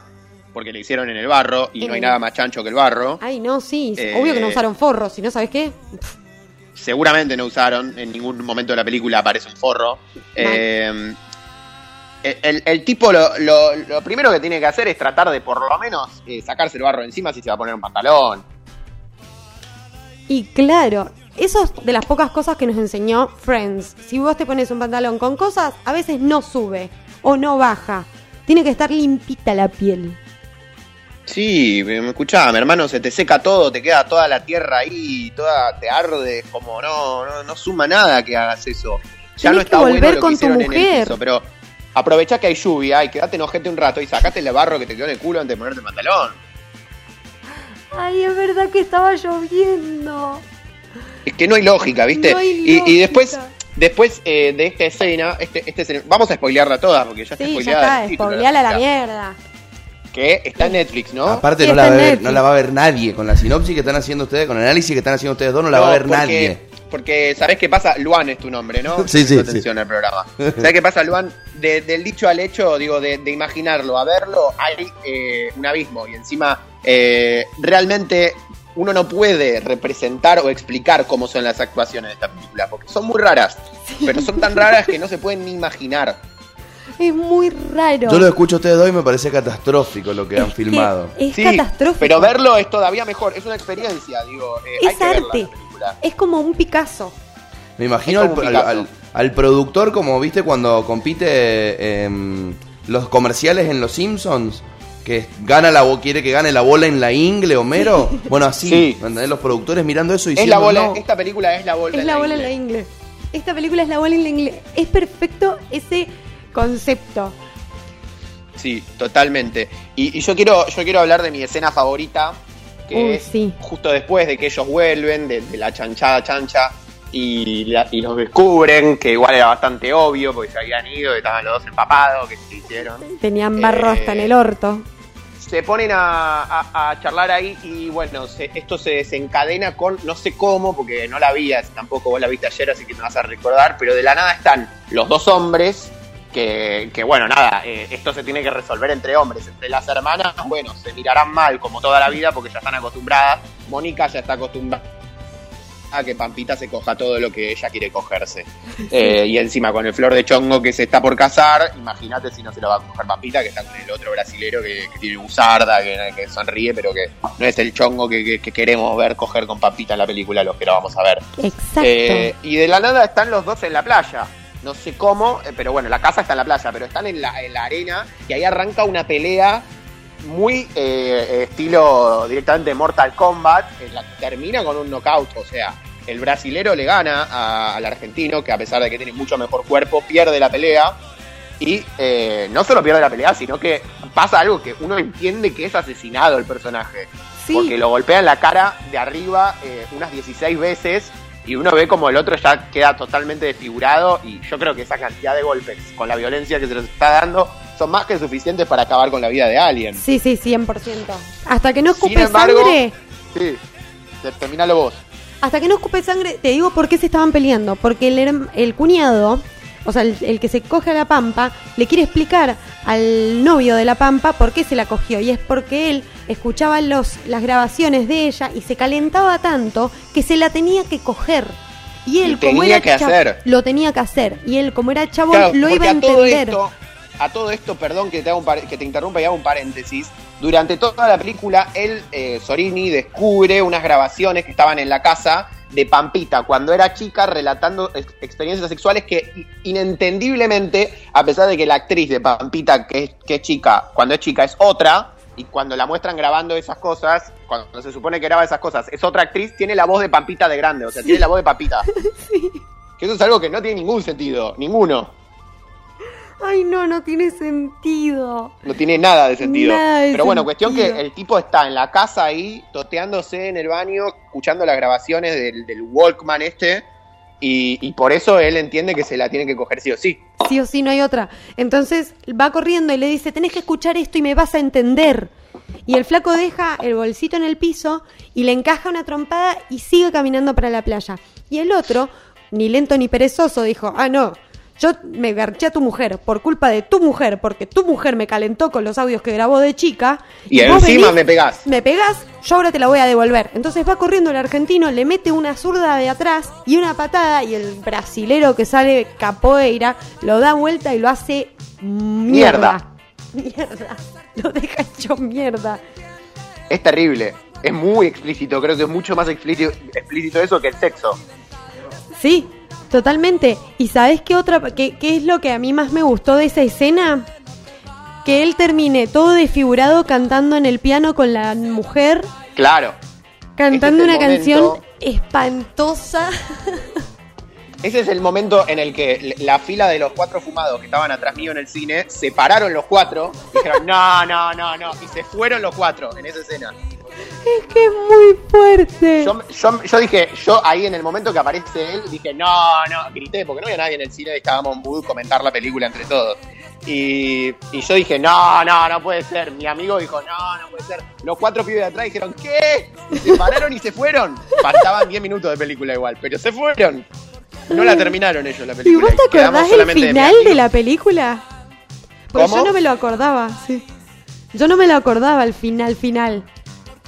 porque le hicieron en el barro y En no hay el- nada más chancho que el barro. Ay, no, sí, Eh, obvio que no usaron forros, si no sabes qué. seguramente no usaron, en ningún momento de la película aparece un forro. Eh, el, el tipo lo, lo- lo primero que tiene que hacer es tratar de por lo menos eh, sacarse el barro encima si se va a poner un pantalón. Y claro, eso es de las pocas cosas que nos enseñó Friends. Si vos te pones un pantalón con cosas, a veces no sube o no baja. Tiene que estar limpita la piel. Sí, me escuchaba, mi hermano, se te seca todo, te queda toda la tierra ahí, toda te arde, como no, no, no suma nada que hagas eso. Ya Tenés no que está bueno volver lo con que tu hicieron en el piso, pero aprovechá que hay lluvia y quedate enojete un rato y sacate el barro que te quedó en el culo antes de ponerte el pantalón. Ay, es verdad que estaba lloviendo. Es que no hay lógica, ¿viste? No hay y, y lógica. después, después eh, de esta escena, este, este escena- vamos a spoilearla toda, porque ya está Sí, ya spoileada. está, spoileala la película, mierda. Que está en Netflix, ¿no? Aparte Sí, no, la va a ver, Netflix. no la va a ver nadie. Con la sinopsis que están haciendo ustedes, con el análisis que están haciendo ustedes dos, no la va a ver porque, nadie. Porque, ¿sabés qué pasa? Luan es tu nombre, ¿no? Sí, sí, atención al programa. ¿Sabés qué pasa, Luan? De- del dicho al hecho, digo, de, de imaginarlo a verlo, hay eh, un abismo. Y encima, eh, realmente uno no puede representar o explicar cómo son las actuaciones de esta película, porque son muy raras. Pero son tan raras que no se pueden ni imaginar. Es muy raro. Yo lo escucho a ustedes dos y me parece catastrófico lo que han que filmado. Es Sí, catastrófico. Pero verlo es todavía mejor, es una experiencia, digo. eh, hay es que verla, arte. Es como un Picasso. Me imagino al, productor como viste cuando compite em, los comerciales en Los Simpsons, que gana la quiere que gane la bola en la ingle, Homero. Bueno, así, Sí. Los productores mirando eso y Es la diciendo, bola, "No". esta película es la bola. Es en la bola en ingle. la ingle. Esta película es la bola en la ingle. Es perfecto ese concepto. Sí, totalmente. Y, y yo quiero, yo quiero hablar de mi escena favorita, que es sí. justo después de que ellos vuelven, de, de la chanchada chancha, y, la- y los descubren, que igual era bastante obvio, porque se habían ido, que estaban los dos empapados, que se hicieron. Tenían barro Eh, hasta en el orto. se ponen a, a- a charlar ahí y bueno, se- esto se desencadena con, no sé cómo, porque no la vi, tampoco vos la viste ayer, así que me vas a recordar, pero de la nada están los dos hombres, que, que, bueno, nada, eh, esto se tiene que resolver entre hombres, entre las hermanas, bueno, se mirarán mal como toda la vida porque ya están acostumbradas, Mónica ya está acostumbrada a que Pampita se coja todo lo que ella quiere cogerse. Eh, y encima con el flor de chongo que se está por casar, imagínate si no se lo va a coger Pampita, que está con el otro brasilero que, que tiene buzarda, que, que sonríe, pero que no es el chongo que, que- que queremos ver coger con Pampita en la película, los que lo vamos a ver. Exacto. Eh, y de la nada están los dos en la playa. No sé cómo, eh, pero bueno, la casa está en la playa, pero están en la, en la arena y ahí arranca una pelea muy eh, estilo directamente Mortal Kombat, en la que termina con un knockout, o sea, el brasilero le gana a- al argentino, que a pesar de que tiene mucho mejor cuerpo, pierde la pelea. Y eh, no solo pierde la pelea, sino que pasa algo que uno entiende que es asesinado el personaje. Sí. Porque lo golpea en la cara de arriba eh, unas 16 veces y uno ve como el otro ya queda totalmente desfigurado y yo creo que esa cantidad de golpes con la violencia que se les está dando son más que suficientes para acabar con la vida de alguien. Sí, sí, 100%. Hasta que no Sin escupe embargo- sangre, Sí, terminalo vos. hasta que no escupe sangre, te digo por qué se estaban peleando. Porque el, el cuñado, o sea, el, el que se coge a la pampa, le quiere explicar al novio de la pampa por qué se la cogió. Y es porque él escuchaba los, las grabaciones de ella y se calentaba tanto que se la tenía que coger. Y él, Y como tenía era que cha- hacer. lo tenía que hacer. Y él, como era chabón, Claro, lo iba a todo entender. esto, a todo esto, perdón que te, haga un par- que te interrumpa y haga un paréntesis. Durante toda la película, él, eh, Sorini, descubre unas grabaciones que estaban en la casa de Pampita cuando era chica relatando ex- experiencias sexuales que inentendiblemente, a pesar de que la actriz de Pampita, que es, que es chica, cuando es chica es otra, y cuando la muestran grabando esas cosas, cuando se supone que graba esas cosas, es otra actriz, tiene la voz de Pampita de grande, o sea, tiene la voz de Pampita. Que eso es algo que no tiene ningún sentido, ninguno. Ay, no, no tiene sentido. No tiene nada de sentido. Nada de Pero bueno, cuestión que el tipo está en la casa ahí, toteándose en el baño, escuchando las grabaciones del, del Walkman este, y, y por eso él entiende que se la tiene que coger sí o sí. Sí o sí, no hay otra. Entonces va corriendo y le dice, tenés que escuchar esto y me vas a entender. Y el flaco deja el bolsito en el piso y le encaja una trompada y sigue caminando para la playa. Y el otro, ni lento ni perezoso, dijo, ah, no, yo me garché a tu mujer por culpa de tu mujer, porque tu mujer me calentó con los audios que grabó de chica. Y encima venís, me pegás. Me pegás, yo ahora te la voy a devolver. Entonces va corriendo el argentino, le mete una zurda de atrás y una patada y el brasilero que sale capoeira lo da vuelta y lo hace mierda. Mierda. Lo deja hecho mierda. Es terrible. Es muy explícito, creo que es mucho más explícito, explícito eso que el sexo. Sí, totalmente. ¿Y sabes qué otra qué, qué es lo que a mí más me gustó de esa escena? Que él termine todo desfigurado cantando en el piano con la mujer, Claro. cantando es una canción espantosa. Ese es el momento en el que la fila de los cuatro fumados que estaban atrás mío en el cine se pararon los cuatro y dijeron no, no, no, no. Y se fueron los cuatro en esa escena. Es que es muy fuerte. Yo, yo, yo dije, yo ahí en el momento que aparece él, dije, no, no, grité, porque no había nadie en el cine y estábamos en mood comentar la película entre todos. Y, y yo dije, no, no, no puede ser. Mi amigo dijo, no, no puede ser. Los cuatro pibes de atrás dijeron, ¿qué? Y se pararon y se fueron. Faltaban 10 minutos de película igual, pero se fueron. No la terminaron ellos la ¿Y película. vos te acordás de mi final de la película? ¿Cómo? yo no me lo acordaba, sí. Yo no me lo acordaba al final, final.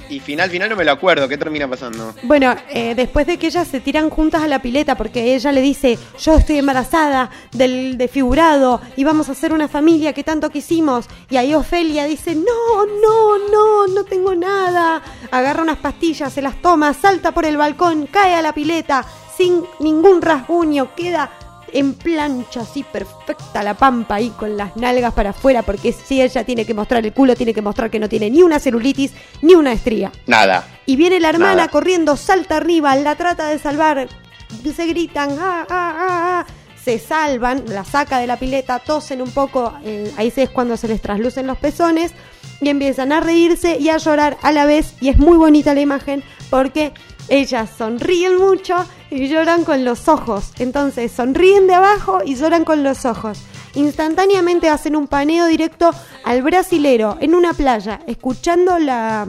Y final, final no me lo acuerdo. ¿Qué termina pasando? Bueno, eh, después de que ellas se tiran juntas a la pileta porque ella le dice, yo estoy embarazada del desfigurado y vamos a hacer una familia que tanto quisimos. Y ahí Ofelia dice, no, no, no, no tengo nada. Agarra unas pastillas, se las toma, salta por el balcón, cae a la pileta sin ningún rasguño, queda en plancha así perfecta la pampa ahí con las nalgas para afuera porque si ella tiene que mostrar el culo, tiene que mostrar que no tiene ni una celulitis ni una estría. Nada. Y viene la hermana Nada. corriendo, salta arriba, la trata de salvar. Se gritan, ah, ah, ah, ah. Se salvan, la saca de la pileta, tosen un poco. eh, ahí es cuando se les traslucen los pezones. Y empiezan a reírse y a llorar a la vez. Y es muy bonita la imagen porque ellas sonríen mucho y lloran con los ojos. Entonces sonríen de abajo y lloran con los ojos. Instantáneamente hacen un paneo directo al brasilero en una playa, escuchando la,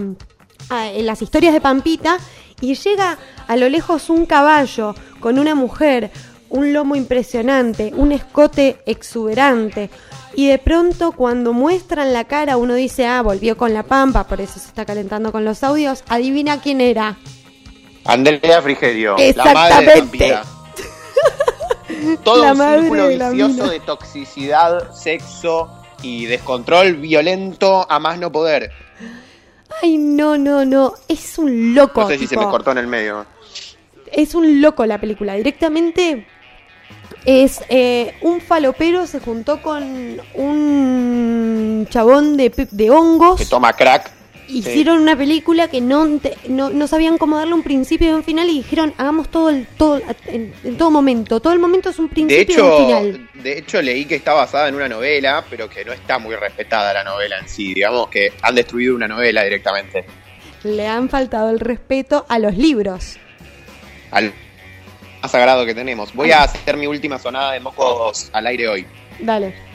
ah, eh, las historias de Pampita y llega a lo lejos un caballo con una mujer, un lomo impresionante, un escote exuberante. Y de pronto cuando muestran la cara uno dice, ah, volvió con la pampa, por eso se está calentando con los audios. Adivina quién era. Andrea Frigerio, la madre de. Pampita. Todo La un círculo de vicioso de toxicidad, sexo y descontrol violento a más no poder. Ay, no, no, no. Es un loco. No sé si se me cortó en el medio. Es un loco la película. Directamente es eh, un falopero se juntó con un chabón de, de hongos. Que toma crack. Hicieron una película que no, te- no, no sabían cómo darle un principio y un final y dijeron hagamos todo el todo en, en todo momento. Todo el momento es un De principio y un hecho, final. de hecho, leí que está basada en una novela, pero que no está muy respetada la novela en sí. Digamos que han destruido una novela directamente. Le han faltado el respeto a los libros. Al más sagrado que tenemos. Voy a hacer mi última sonada de mocos al aire hoy. Dale.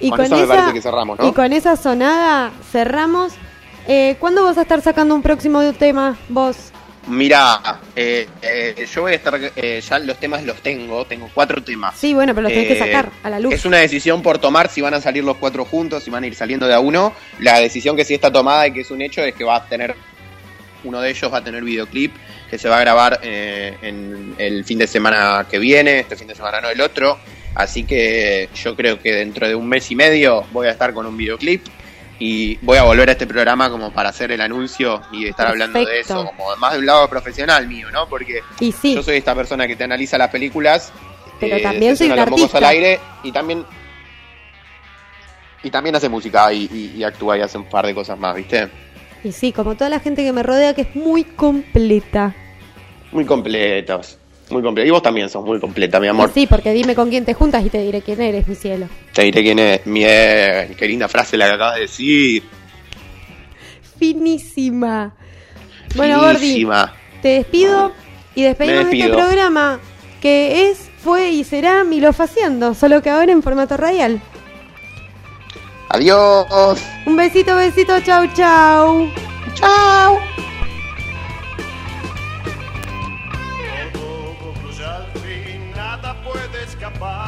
Y Con eso me parece que cerramos, ¿no? Y con esa sonada cerramos. Eh, ¿Cuándo vas a estar sacando un próximo tema, vos? Mira, eh, eh, yo voy a estar. eh, ya los temas los tengo, tengo cuatro temas. Sí, bueno, pero los tenés que Eh, sacar a la luz. Es una decisión por tomar si van a salir los cuatro juntos, si van a ir saliendo de a uno. La decisión que sí está tomada y que es un hecho es que va a tener. Uno de ellos va a tener videoclip que se va a grabar eh, en el fin de semana que viene, este fin de semana no el otro. Así que yo creo que dentro de un mes y medio voy a estar con un videoclip y voy a volver a este programa como para hacer el anuncio y estar hablando de eso, como más de un lado profesional mío, ¿no? Porque Y sí. yo soy esta persona que te analiza las películas. Pero eh, también soy un al artista. aire y también. Y también hace música y, y- y actúa y hace un par de cosas más, ¿viste? Y sí, como toda la gente que me rodea, que es muy completa. Muy completos. Muy completos. Y vos también sos muy completa, mi amor. Sí, porque dime con quién te juntas y te diré quién eres, mi cielo. Te diré quién es. Miel, qué linda frase la que acabas de decir. Finísima. Bueno, Gordi, te despido y despedimos de este programa que es, fue y será Milofaciando, solo que ahora en formato radial. Adiós. Un besito, besito, chau, chau. Chau. Porque